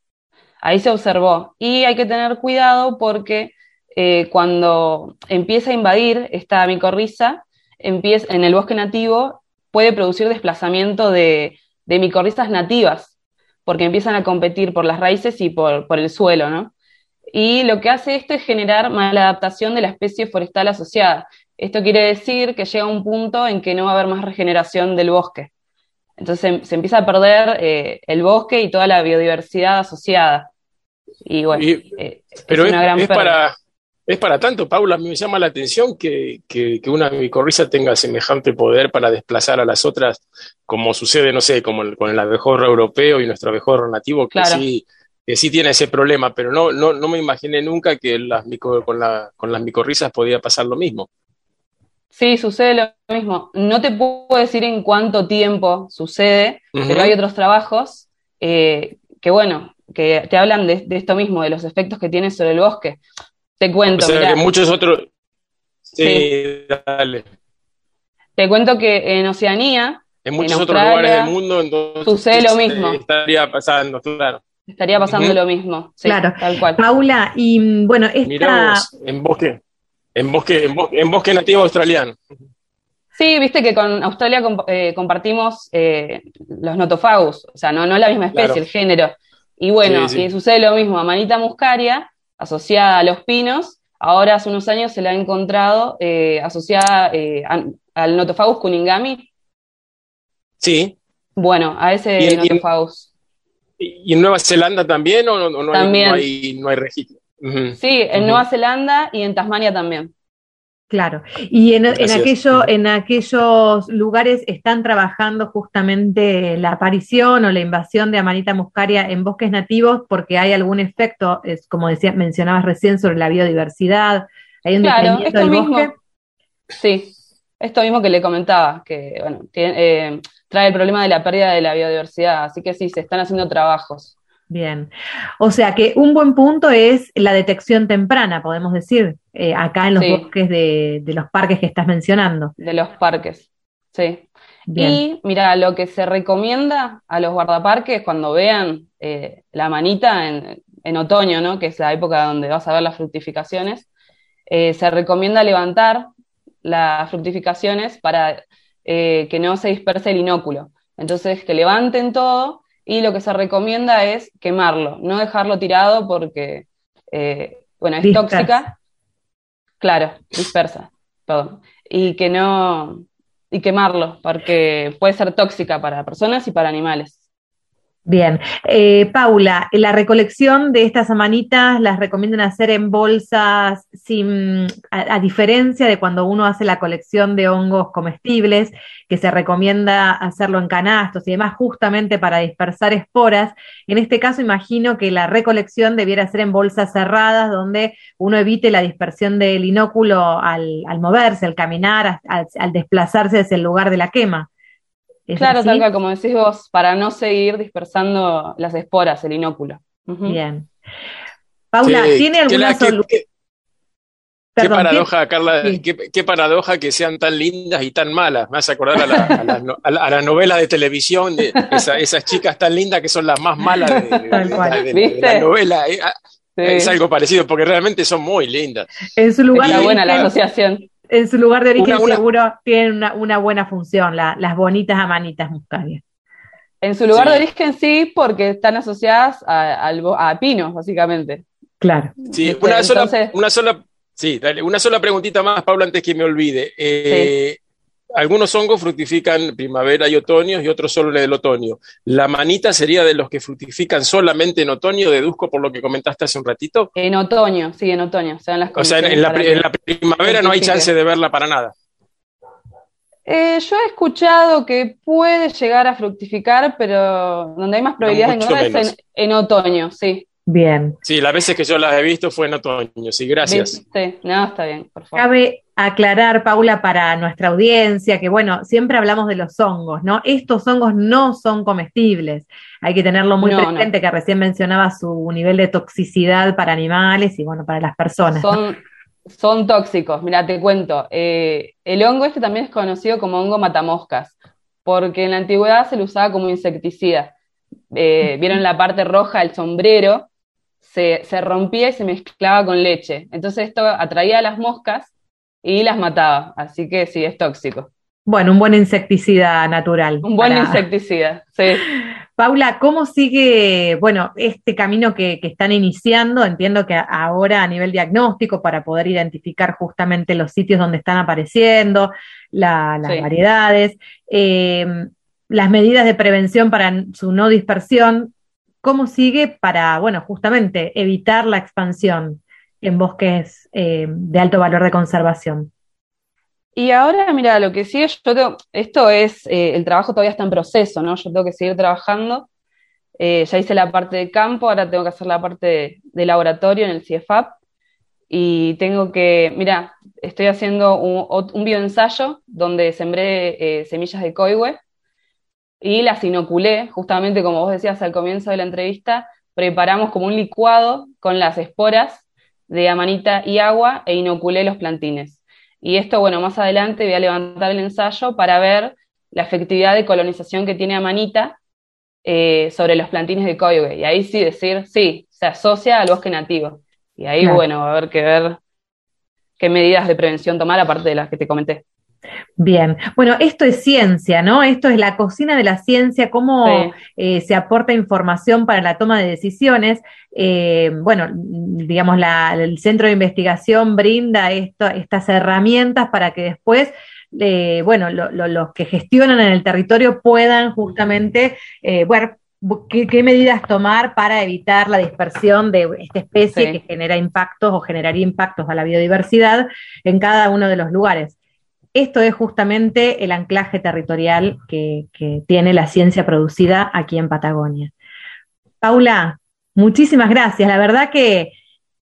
Ahí se observó. Y hay que tener cuidado porque eh, cuando empieza a invadir esta micorriza, en el bosque nativo puede producir desplazamiento de, de micorrizas nativas, porque empiezan a competir por las raíces y por, por el suelo, ¿no? Y lo que hace esto es generar maladaptación de la especie forestal asociada. Esto quiere decir que llega un punto en que no va a haber más regeneración del bosque. Entonces se, se empieza a perder eh, el bosque y toda la biodiversidad asociada. Y bueno, Y- eh, Pero es es, una gran es para, es para tanto, Paula. Me llama la atención que, que, que una micorriza tenga semejante poder para desplazar a las otras, como sucede, no sé, como el- con el abejorro europeo y nuestro abejorro nativo, que Claro. sí, que sí tiene ese problema, pero no, no, no me imaginé nunca que las con, la, con las micorrizas podía pasar lo mismo. Sí, sucede lo mismo. No te puedo decir en cuánto tiempo sucede, pero hay otros trabajos eh, que, bueno, que te hablan de, de esto mismo, de los efectos que tiene sobre el bosque. Te O cuento, sea, mirá. que muchos otros... Sí, Sí. dale. Te cuento que en Oceanía En muchos En otros lugares del mundo, entonces... sucede lo eh, mismo. estaría pasando, claro. Estaría pasando lo mismo. Sí, Claro. tal cual. Paula, y mm, bueno, Mirá esta, vos, en bosque, en bosque, en bosque, en bosque nativo australiano. Sí, viste que con Australia comp- eh, compartimos eh, los notofagus, o sea, no, no la misma especie, Claro. el género. Y bueno, Sí, sí. y sucede lo mismo, Amanita muscaria, asociada a los pinos, ahora hace unos años se la ha encontrado eh, asociada eh, a- al notofagus kuningami, Sí. bueno, a ese notofagus. ¿Y en Nueva Zelanda también o no, no hay, También. no hay, no hay registro? Sí, en. Nueva Zelanda y en Tasmania también. claro, y en, en aquello, en aquellos lugares están trabajando justamente la aparición o la invasión de Amanita muscaria en bosques nativos porque hay algún efecto, es como decía, mencionabas recién, sobre la biodiversidad, hay un Claro, esto del mismo. bosque. Sí, esto mismo que le comentaba, que bueno, tiene- eh, trae el problema de la pérdida de la biodiversidad, así que sí, se están haciendo trabajos. Bien. O sea que un buen punto es la detección temprana, podemos decir, eh, acá en los Sí. bosques de, de los parques que estás mencionando. de los parques. Sí. Bien. Y mira, lo que se recomienda a los guardaparques cuando vean eh, la manita en, en otoño, ¿no? Que es la época donde vas a ver las fructificaciones, eh, se recomienda levantar las fructificaciones para eh, que no se disperse el inóculo. Entonces, que levanten todo y lo que se recomienda es quemarlo, no dejarlo tirado porque, eh, bueno, es Dispersa. tóxica. Claro, dispersa, perdón. Y que no, y quemarlo, porque puede ser tóxica para personas y para animales. Bien. Eh, Paula, la recolección de estas amanitas las recomiendan hacer en bolsas sin, a, diferencia de cuando uno hace la colección de hongos comestibles, que se recomienda hacerlo en canastos y demás justamente para dispersar esporas. En este caso, imagino que la recolección debiera ser en bolsas cerradas, donde uno evite la dispersión del inóculo al, al moverse, al caminar, al, al desplazarse hacia el lugar de la quema. Claro, tal cual, como decís vos, para no seguir dispersando las esporas, el inóculo. Uh -huh. Bien. Paula, sí, ¿tiene alguna solución? Qué, qué paradoja, Carla, sí. qué, qué, paradoja que sean tan lindas y tan malas. Me hace acordar a la, a la, a la, a la novela de televisión, de esa, esas chicas tan lindas que son las más malas de, de, de, de la novela. Eh, ah, es algo parecido, porque realmente son muy lindas. En su lugar. Está buena la asociación en su lugar de origen una, una, seguro tienen una, una buena función, la, las bonitas amanitas muscarias. En su lugar sí. de origen sí, porque están asociadas a, a, a pinos, básicamente. Claro. Sí, una, Entonces, sola, una sola, sí, dale, una sola preguntita más, Paula, antes que me olvide. Eh, sí algunos hongos fructifican primavera y otoño y otros solo en el otoño. ¿La manita sería de los que fructifican solamente en otoño, deduzco por lo que comentaste hace un ratito? En otoño, sí, en otoño. O sea, en, las o sea, en, la, en la, primavera no hay chance de verla para nada. Eh, yo he escuchado que puede llegar a fructificar, pero donde hay más probabilidades no, de encontrar es en, en, otoño, sí. Bien. Sí, las veces que yo las he visto fue en otoño, sí, gracias. Sí, no, está bien, por favor. Cabe aclarar, Paula, para nuestra audiencia, que bueno, siempre hablamos de los hongos, ¿no? Estos hongos no son comestibles. Hay que tenerlo muy no, presente, no. que recién mencionaba su nivel de toxicidad para animales y bueno, para las personas. Son, ¿no? son tóxicos, mira, te cuento. Eh, el hongo este también es conocido como hongo matamoscas, porque en la antigüedad se lo usaba como insecticida. Eh, Vieron la parte roja del sombrero, se, se, rompía y se mezclaba con leche. Entonces esto atraía a las moscas y las mataba. Así que sí, es tóxico. Bueno, un buen insecticida natural. Un buen para... insecticida, sí. Paula, ¿cómo sigue, bueno, este camino que, que, están iniciando? Entiendo que ahora a nivel diagnóstico, para poder identificar justamente los sitios donde están apareciendo, la, las sí. variedades, eh, las medidas de prevención para su no dispersión, ¿cómo sigue para, bueno, justamente evitar la expansión en bosques eh, de alto valor de conservación? Y ahora, mira, lo que sigue, yo tengo, esto es, eh, el trabajo todavía está en proceso, ¿no? Yo tengo que seguir trabajando. Eh, ya hice la parte de campo, ahora tengo que hacer la parte de, laboratorio en el CIEFAP. Y tengo que, mira, estoy haciendo un, un bioensayo donde sembré semillas de coihue y las inoculé, justamente como vos decías al comienzo de la entrevista, preparamos como un licuado con las esporas de amanita y agua e inoculé los plantines. Y esto, bueno, más adelante voy a levantar el ensayo para ver la efectividad de colonización que tiene amanita eh, sobre los plantines de coihue. Y ahí sí decir, sí, se asocia al bosque nativo. Y ahí, claro. bueno, va a haber que ver qué medidas de prevención tomar, aparte de las que te comenté. Bien, bueno, esto es ciencia, ¿no? Esto es la cocina de la ciencia, cómo sí. eh, se aporta información para la toma de decisiones. Eh, bueno, digamos, la, el centro de investigación brinda esto, estas herramientas para que después eh, bueno, lo, lo, los que gestionan en el territorio puedan justamente, eh, bueno, ¿qué, ¿qué, medidas tomar para evitar la dispersión de esta especie sí. que genera impactos o generaría impactos a la biodiversidad en cada uno de los lugares esto es justamente el anclaje territorial que, que, tiene la ciencia producida aquí en Patagonia. Paula, muchísimas gracias. La verdad que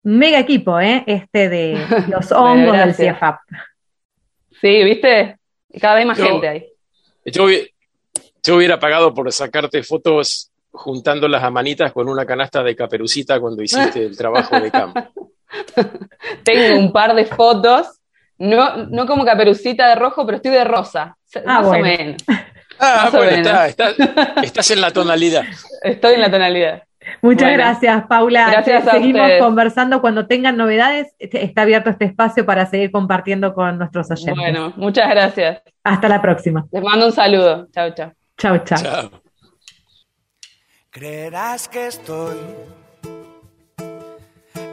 mega equipo, ¿eh? Este de los hongos del CIEFAP. Sí, ¿viste? Cada vez más yo, gente ahí. Yo, yo hubiera pagado por sacarte fotos juntando las amanitas con una canasta de caperucita cuando hiciste el trabajo de campo. Tengo un par de fotos no, no como caperucita de rojo, pero estoy de rosa. Ah, más bueno. o menos. Ah, bueno, está, está, estás en la tonalidad. Estoy en la tonalidad. Muchas bueno, gracias, Paula. Gracias Seguimos ustedes. conversando cuando tengan novedades. Este, está abierto este espacio para seguir compartiendo con nuestros oyentes. Bueno, muchas gracias. Hasta la próxima. Les mando un saludo. Chao, chao. Chao, chao. chao. Creerás que estoy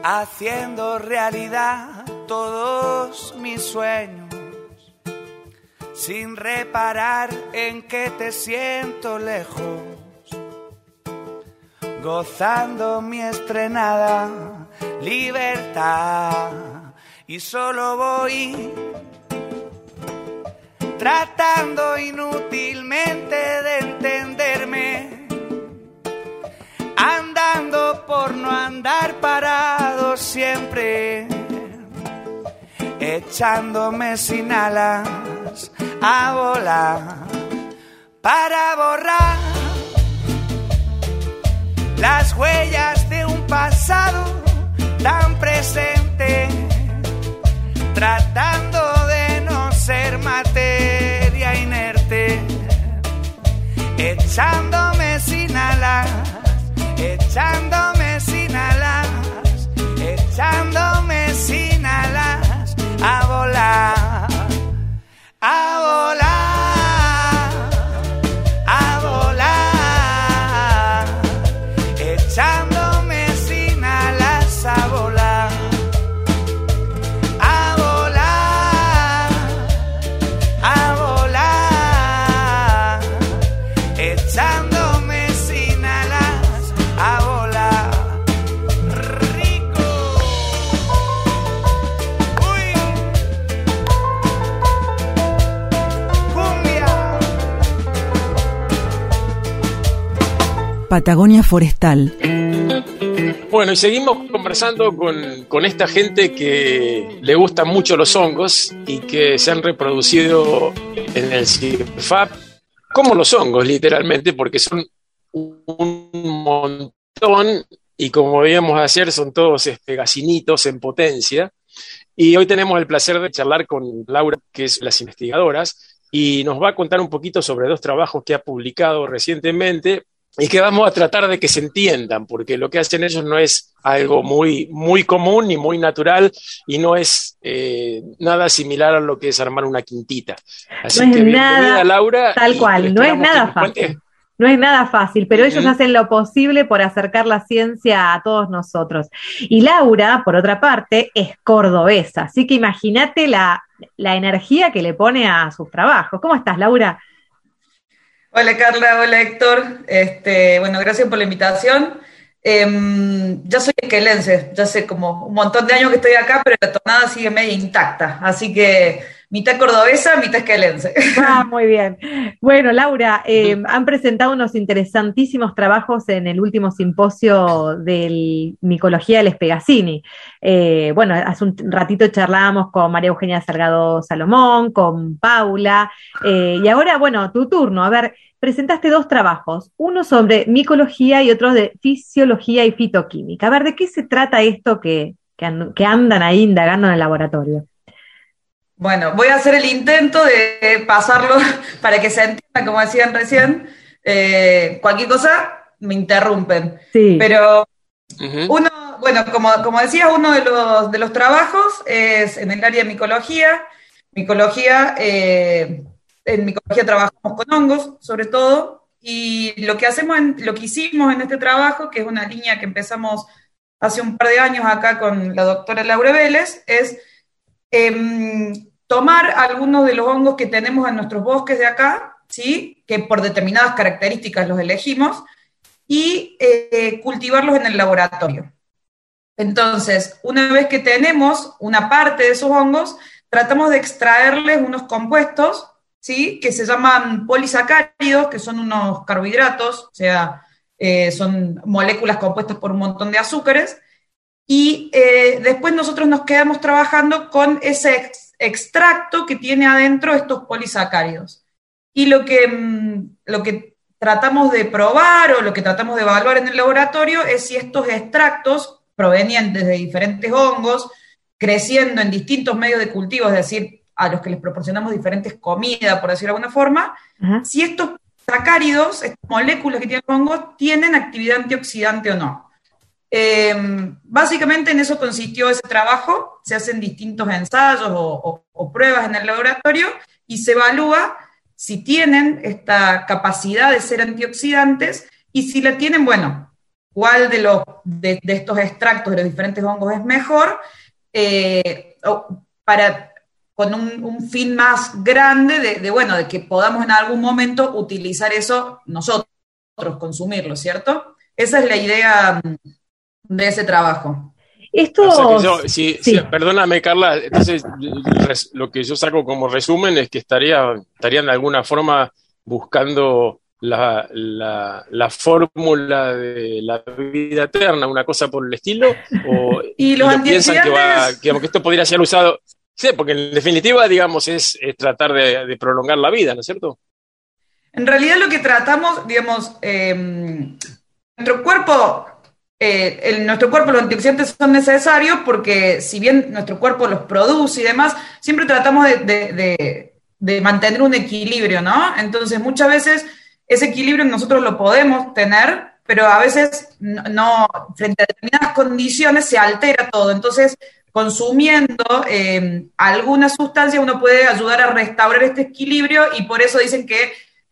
haciendo realidad todos mis sueños, sin reparar en que te siento lejos. gozando mi estrenada libertad. Y solo voy tratando inútilmente de entenderme, andando por no andar parado siempre, echándome sin alas a volar para borrar las huellas de un pasado tan presente, tratando de no ser materia inerte, echándome sin alas, echándome sin alas, echándome a volar, a volar, Patagonia Forestal. Bueno, y seguimos conversando con, esta gente que le gustan mucho los hongos y que se han reproducido en el CIFAP como los hongos, literalmente, porque son un montón y como veíamos ayer, son todos espegacinitos en potencia. Y hoy tenemos el placer de charlar con Laura, que es las investigadoras, y nos va a contar un poquito sobre dos trabajos que ha publicado recientemente y que vamos a tratar de que se entiendan, porque lo que hacen ellos no es algo muy, muy común ni muy natural y no es eh, nada similar a lo que es armar una quintita. Así No es que bienvenida, nada Laura. Tal cual, no es nada fácil. No es nada fácil, pero ellos hacen lo posible por acercar la ciencia a todos nosotros. Y Laura, por otra parte, es cordobesa, así que imagínate la, la energía que le pone a sus trabajos. ¿Cómo estás, Laura? Hola Carla, hola Héctor. Este, bueno, gracias por la invitación. Em, yo soy esquelense, ya sé como un montón de años que estoy acá, pero la tonada sigue media intacta, así que mitad cordobesa, mitad esquelense. Ah, muy bien. Bueno, Laura, eh, han presentado unos interesantísimos trabajos en el último simposio de micología del Espegacini. Eh, bueno, hace un ratito charlábamos con María Eugenia Salgado Salomón, con Paula, eh, y ahora, bueno, tu turno. A ver, presentaste dos trabajos, uno sobre micología y otro de fisiología y fitoquímica. A ver, ¿de qué se trata esto que, que, and- que andan ahí indagando en el laboratorio? Bueno, voy a hacer el intento de pasarlo para que se entienda, como decían recién. Eh, cualquier cosa, me interrumpen. Sí. Pero. Uno, bueno, como, como decía, uno de los, de los trabajos es en el área de micología. Micología, eh, en micología trabajamos con hongos, sobre todo, y lo que hacemos, lo que hicimos en este trabajo, que es una línea que empezamos hace un par de años acá con la doctora Laura Vélez, es em, tomar algunos de los hongos que tenemos en nuestros bosques de acá, ¿sí? que por determinadas características los elegimos, y eh, cultivarlos en el laboratorio. Entonces, una vez que tenemos una parte de esos hongos, tratamos de extraerles unos compuestos, ¿sí? Que se llaman polisacáridos, que son unos carbohidratos, o sea, eh, son moléculas compuestas por un montón de azúcares, y eh, después nosotros nos quedamos trabajando con ese ex- extracto que tiene adentro estos polisacáridos. Y lo que, mm, lo que tratamos de probar o lo que tratamos de evaluar en el laboratorio es si estos extractos provenientes de diferentes hongos, creciendo en distintos medios de cultivo, es decir, a los que les proporcionamos diferentes comidas, por decirlo de alguna forma, si estos sacáridos, estas moléculas que tienen los hongos, tienen actividad antioxidante o no. Eh, básicamente en eso consistió ese trabajo, se hacen distintos ensayos o, o- o pruebas en el laboratorio y se evalúa si tienen esta capacidad de ser antioxidantes y si la tienen, bueno, cuál de, los, de, de estos extractos de los diferentes hongos es mejor, eh, para, con un, un fin más grande de, de, bueno, de que podamos en algún momento utilizar eso nosotros, consumirlo, ¿cierto? Esa es la idea mm, de ese trabajo. Esto, O sea que yo- si- sí. si- perdóname, Carla, entonces res- lo que yo saco como resumen es que estaría, estarían de alguna forma buscando la, la- la fórmula de la vida eterna, una cosa por el estilo, o Y los lo piensan que, va, que, digamos, que esto podría ser usado. Sí, porque en definitiva, digamos, es, tratar de, prolongar la vida, ¿no es cierto? En realidad lo que tratamos, digamos, eh, nuestro cuerpo, eh, nuestro cuerpo los antioxidantes son necesarios porque si bien nuestro cuerpo los produce y demás, siempre tratamos de, mantener un equilibrio, ¿no? Entonces muchas veces ese equilibrio nosotros lo podemos tener, pero a veces no- frente a determinadas condiciones se altera todo. Entonces, consumiendo eh, alguna sustancia uno puede ayudar a restaurar este equilibrio y por eso dicen que de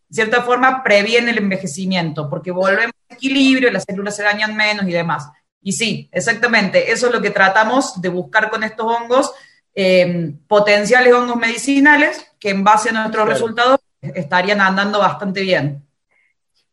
cierta forma previene el envejecimiento, porque volvemos al equilibrio, las células se dañan menos y demás. Y sí, exactamente, eso es lo que tratamos de buscar con estos hongos, eh, potenciales hongos medicinales, que en base a nuestros Claro. resultados estarían andando bastante bien.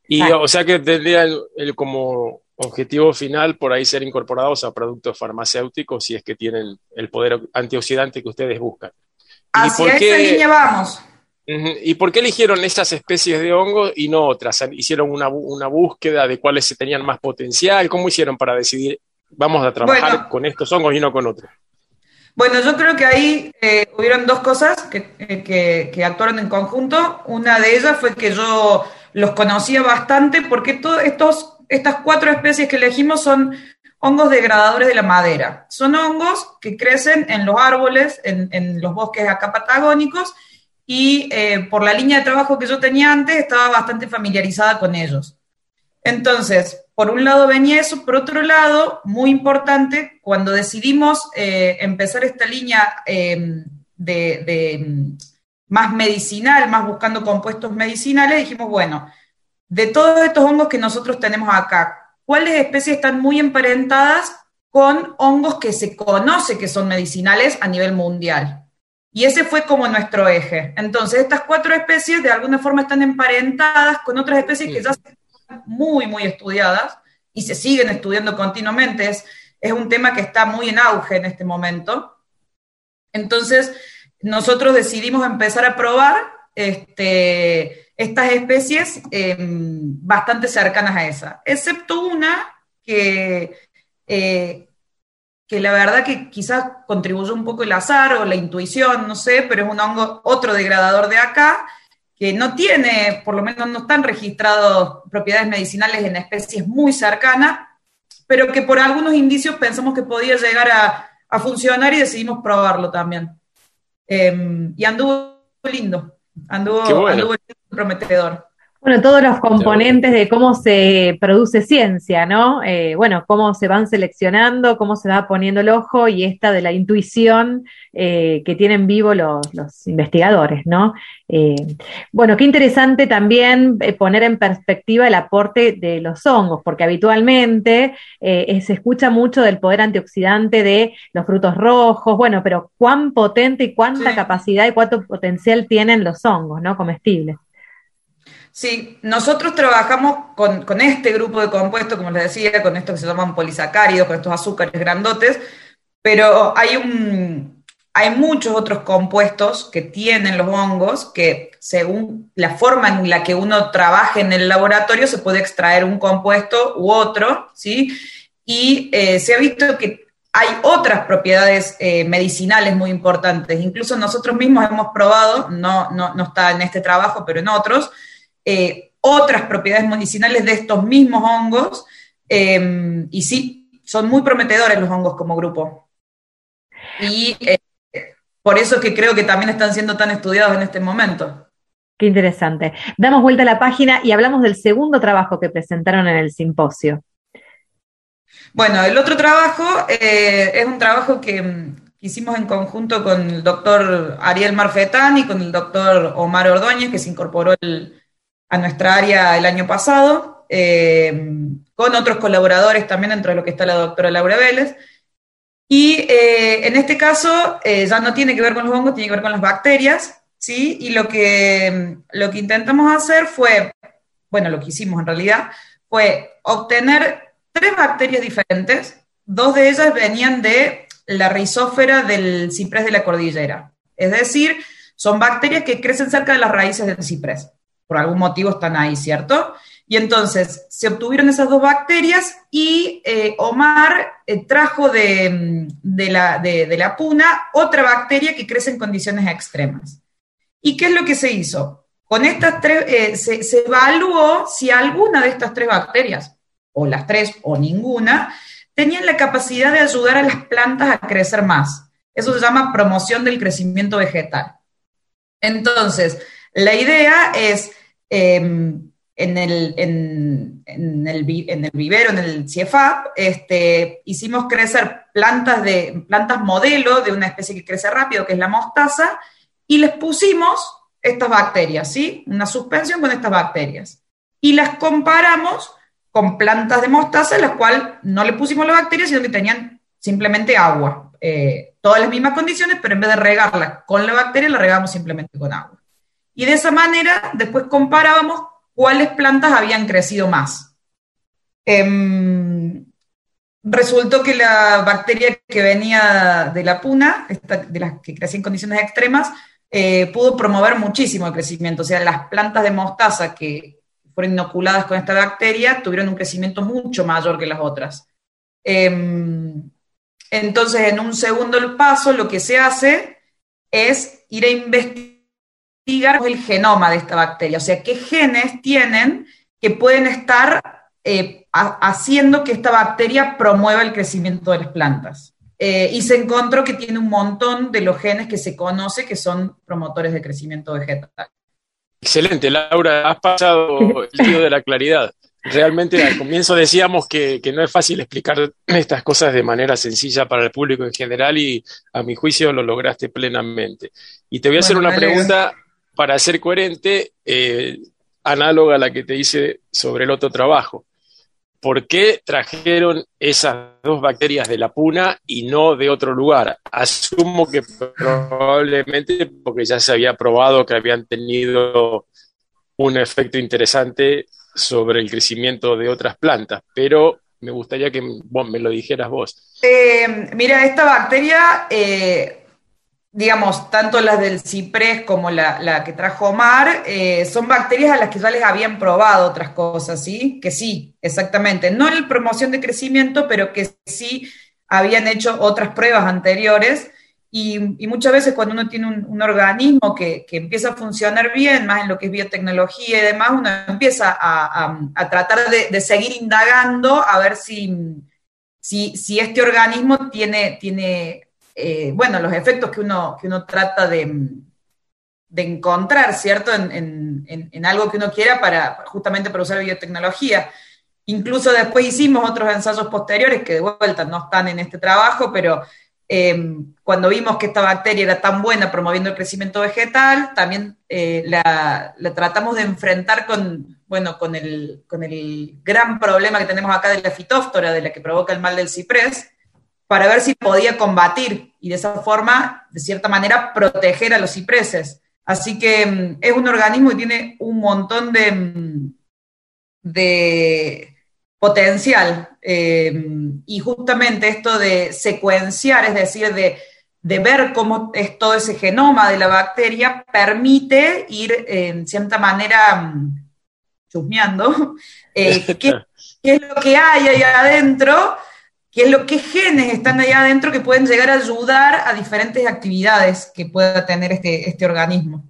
Y o sea que tendría el, el como objetivo final por ahí ser incorporados a productos farmacéuticos si es que tienen el poder antioxidante que ustedes buscan. ¿Y Hacia por esa qué- línea vamos. ¿Y por qué eligieron esas especies de hongos y no otras? ¿Hicieron una, una búsqueda de cuáles se tenían más potencial? ¿Cómo hicieron para decidir vamos a trabajar Bueno. con estos hongos y no con otros? Bueno, yo creo que ahí eh, hubieron dos cosas que, eh, que- que actuaron en conjunto. Una de ellas fue que yo los conocía bastante porque todos estos, estas cuatro especies que elegimos son hongos degradadores de la madera. Son hongos que crecen en los árboles, en, los bosques acá patagónicos, y eh, por la línea de trabajo que yo tenía antes estaba bastante familiarizada con ellos. Entonces, por un lado venía eso, por otro lado, muy importante, cuando decidimos eh, empezar esta línea eh, de, de, más medicinal, más buscando compuestos medicinales, dijimos, bueno, de todos estos hongos que nosotros tenemos acá, ¿cuáles especies están muy emparentadas con hongos que se conoce que son medicinales a nivel mundial? Y ese fue como nuestro eje. Entonces, estas cuatro especies de alguna forma están emparentadas con otras especies que ya están muy, muy estudiadas y se siguen estudiando continuamente. Es, es un tema que está muy en auge en este momento. Entonces, nosotros decidimos empezar a probar este, estas especies eh, bastante cercanas a esa, excepto una que, eh, que la verdad que quizás contribuyó un poco el azar o la intuición, no sé, pero es un hongo, otro degradador de acá, que no tiene, por lo menos no están registrados propiedades medicinales en especies muy cercanas, pero que por algunos indicios pensamos que podía llegar a, a funcionar y decidimos probarlo también. Eh, y anduvo lindo, anduvo, bueno. anduvo prometedor. Bueno, todos los componentes de cómo se produce ciencia, ¿no? Eh, bueno, cómo se van seleccionando, cómo se va poniendo el ojo y esta de la intuición eh, que tienen vivo los, los investigadores, ¿no? Eh, bueno, qué interesante también poner en perspectiva el aporte de los hongos, porque habitualmente eh, se escucha mucho del poder antioxidante de los frutos rojos, bueno, pero cuán potente y cuánta Sí. capacidad y cuánto potencial tienen los hongos, ¿no? Comestibles. Sí, nosotros trabajamos con, con este grupo de compuestos, como les decía, con estos que se llaman polisacáridos, con estos azúcares grandotes, pero hay un, hay muchos otros compuestos que tienen los hongos que según la forma en la que uno trabaja en el laboratorio se puede extraer un compuesto u otro, ¿sí? Y eh, se ha visto que hay otras propiedades eh, medicinales muy importantes. Incluso nosotros mismos hemos probado, no, no, no está en este trabajo, pero en otros, eh, otras propiedades medicinales de estos mismos hongos. eh, y sí, son muy prometedores los hongos como grupo. Y eh, por eso es que creo que también están siendo tan estudiados en este momento. Qué interesante. Damos vuelta a la página y hablamos del segundo trabajo que presentaron en el simposio. Bueno, el otro trabajo eh, es un trabajo que mm, hicimos en conjunto con el doctor Ariel Marfetán y con el doctor Omar Ordóñez, que se incorporó el- a nuestra área el año pasado, eh, con otros colaboradores también, dentro de lo que está la doctora Laura Vélez. Y eh, en este caso eh, ya no tiene que ver con los hongos, tiene que ver con las bacterias, ¿sí? Y lo que, lo que intentamos hacer fue, bueno, lo que hicimos en realidad, fue obtener tres bacterias diferentes, dos de ellas venían de la rizófera del ciprés de la cordillera, es decir, son bacterias que crecen cerca de las raíces del ciprés, por algún motivo están ahí, ¿cierto? Y entonces se obtuvieron esas dos bacterias y eh, Omar eh, trajo de, de, la, de, la puna otra bacteria que crece en condiciones extremas. ¿Y qué es lo que se hizo? Con estas tres, eh, se, evaluó si alguna de estas tres bacterias, o las tres o ninguna, tenían la capacidad de ayudar a las plantas a crecer más. Eso se llama promoción del crecimiento vegetal. Entonces, la idea es, eh, en el, en, el, en el vivero, en el CIEFAP, este, hicimos crecer plantas, de, plantas modelo de una especie que crece rápido, que es la mostaza, y les pusimos estas bacterias, ¿sí? Una suspensión con estas bacterias. Y las comparamos con plantas de mostaza, en las cuales no le pusimos las bacterias, sino que tenían simplemente agua. Eh, todas las mismas condiciones, pero en vez de regarla con la bacteria, la regamos simplemente con agua. Y de esa manera, después comparábamos cuáles plantas habían crecido más. Eh, resultó que la bacteria que venía de la puna, de las que crecía en condiciones extremas, eh, pudo promover muchísimo el crecimiento. O sea, las plantas de mostaza que fueron inoculadas con esta bacteria tuvieron un crecimiento mucho mayor que las otras. Eh, entonces, en un segundo paso, lo que se hace es ir a investigar el genoma de esta bacteria, o sea, qué genes tienen que pueden estar eh, haciendo que esta bacteria promueva el crecimiento de las plantas. Eh, y se encontró que tiene un montón de los genes que se conoce que son promotores de crecimiento vegetal. Excelente, Laura, has pasado el tío de la claridad. Realmente al comienzo decíamos que, que, no es fácil explicar estas cosas de manera sencilla para el público en general y a mi juicio lo lograste plenamente. Y te voy a hacer una pregunta para ser coherente, eh, análoga a la que te hice sobre el otro trabajo. ¿Por qué trajeron esas dos bacterias de la puna y no de otro lugar? Asumo que probablemente porque ya se había probado que habían tenido un efecto interesante sobre el crecimiento de otras plantas, pero me gustaría que me lo dijeras vos. Eh, mira, esta bacteria eh, digamos, tanto las del ciprés como la, la que trajo Omar, eh, son bacterias a las que ya les habían probado otras cosas, ¿sí? Que sí, exactamente. No en promoción de crecimiento, pero que sí habían hecho otras pruebas anteriores. Y, y muchas veces cuando uno tiene un, un organismo que, que, empieza a funcionar bien, más en lo que es biotecnología y demás, uno empieza a, a, a tratar de, de, seguir indagando a ver si, si, si este organismo tiene, tiene eh, bueno, los efectos que uno, que uno trata de, de encontrar, ¿cierto? En, en, en, algo que uno quiera para, justamente para usar biotecnología. Incluso después hicimos otros ensayos posteriores que de vuelta no están en este trabajo, pero eh, cuando vimos que esta bacteria era tan buena promoviendo el crecimiento vegetal, también eh, la, tratamos de enfrentar con, bueno, con el, con el gran problema que tenemos acá de la fitóftora, de la que provoca el mal del ciprés, para ver si podía combatir y de esa forma, de cierta manera, proteger a los cipreses. Así que mm, es un organismo que tiene un montón de, mm, de potencial. Eh, y justamente esto de secuenciar, es decir, de, de, ver cómo es todo ese genoma de la bacteria, permite ir, eh, en cierta manera, mm, chusmeando eh, qué, qué, es lo que hay ahí adentro qué, es lo, qué genes están ahí adentro que pueden llegar a ayudar a diferentes actividades que pueda tener este, este organismo.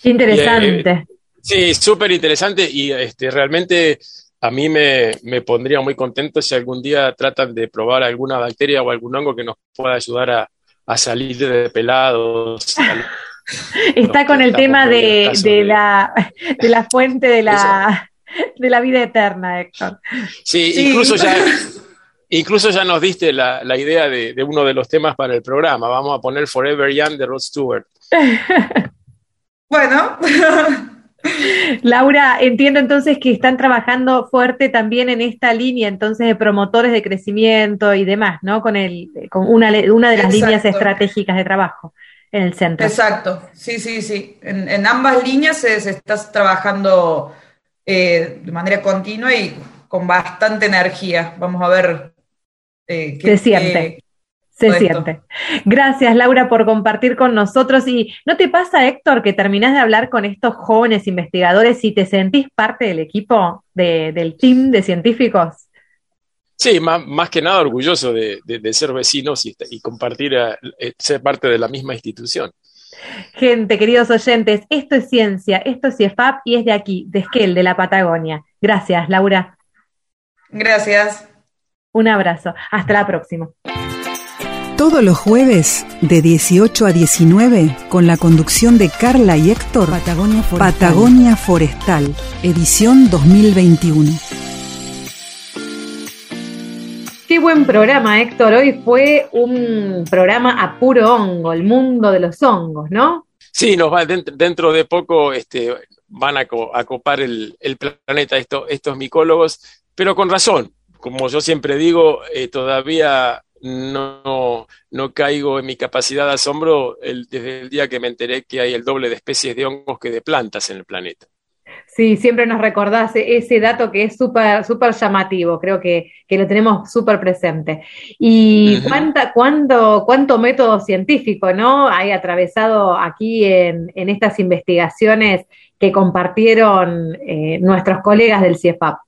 Qué interesante. Eh, sí, súper interesante y este, realmente a mí me, me, pondría muy contento si algún día tratan de probar alguna bacteria o algún hongo que nos pueda ayudar a, a salir de pelados. Está con el tema de, de, de, la, de la fuente de la, de la vida eterna, Héctor. Sí, sí. incluso ya Incluso ya nos diste la, la idea de, de, uno de los temas para el programa. Vamos a poner Forever Young de Rod Stewart. bueno. Laura, entiendo entonces que están trabajando fuerte también en esta línea entonces de promotores de crecimiento y demás, ¿no? Con, el, con una, una de las Exacto. líneas estratégicas de trabajo en el centro. Exacto, sí, sí, sí. En, en ambas líneas se, se está trabajando eh, de manera continua y con bastante energía. Vamos a ver. Eh, Se siente. Se siente. Gracias, Laura, por compartir con nosotros. ¿Y no te pasa, Héctor, que terminás de hablar con estos jóvenes investigadores y te sentís parte del equipo, del team de científicos? Sí, más, que nada orgulloso de, ser vecinos y, compartir, eh, ser parte de la misma institución. Gente, queridos oyentes, esto es ciencia, esto es CIEFAP y es de aquí, de Esquel, de la Patagonia. Gracias, Laura. Gracias. Un abrazo. Hasta la próxima. Todos los jueves, de 18 a 19, con la conducción de Carla y Héctor, Patagonia Forestal, Patagonia Forestal edición 2021. Qué buen programa, Héctor. Hoy fue un programa a puro hongo, el mundo de los hongos, ¿no? Sí, nos va dentro, de poco este, van a, copar el, planeta estos micólogos, pero con razón. Como yo siempre digo, eh, todavía no, no, caigo en mi capacidad de asombro desde el día que me enteré que hay el doble de especies de hongos que de plantas en el planeta. Sí, siempre nos recordás ese dato que es súper súper llamativo, creo que, lo tenemos súper presente. ¿Y cuánta, cuánto método científico ¿no? hay atravesado aquí en, estas investigaciones que compartieron eh, nuestros colegas del CIEFAP?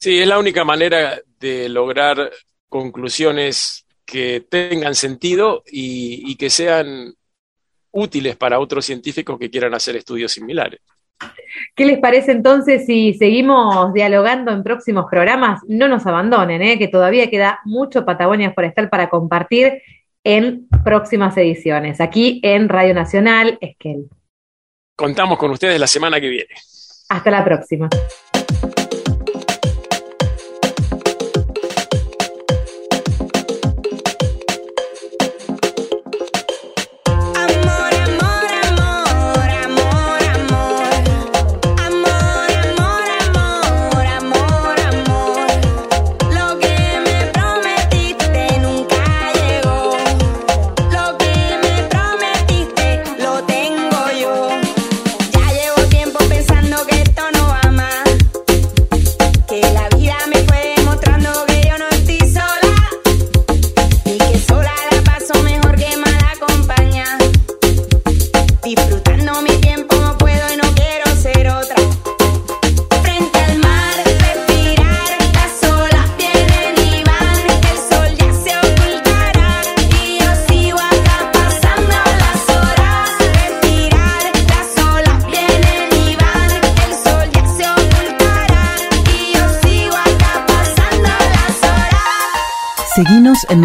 Sí, es la única manera de lograr conclusiones que tengan sentido y que sean útiles para otros científicos que quieran hacer estudios similares. ¿Qué les parece entonces si seguimos dialogando en próximos programas? No nos abandonen, ¿eh? que todavía queda mucho Patagonia Forestal para compartir en próximas ediciones, aquí en Radio Nacional Esquel. Contamos con ustedes la semana que viene. Hasta la próxima.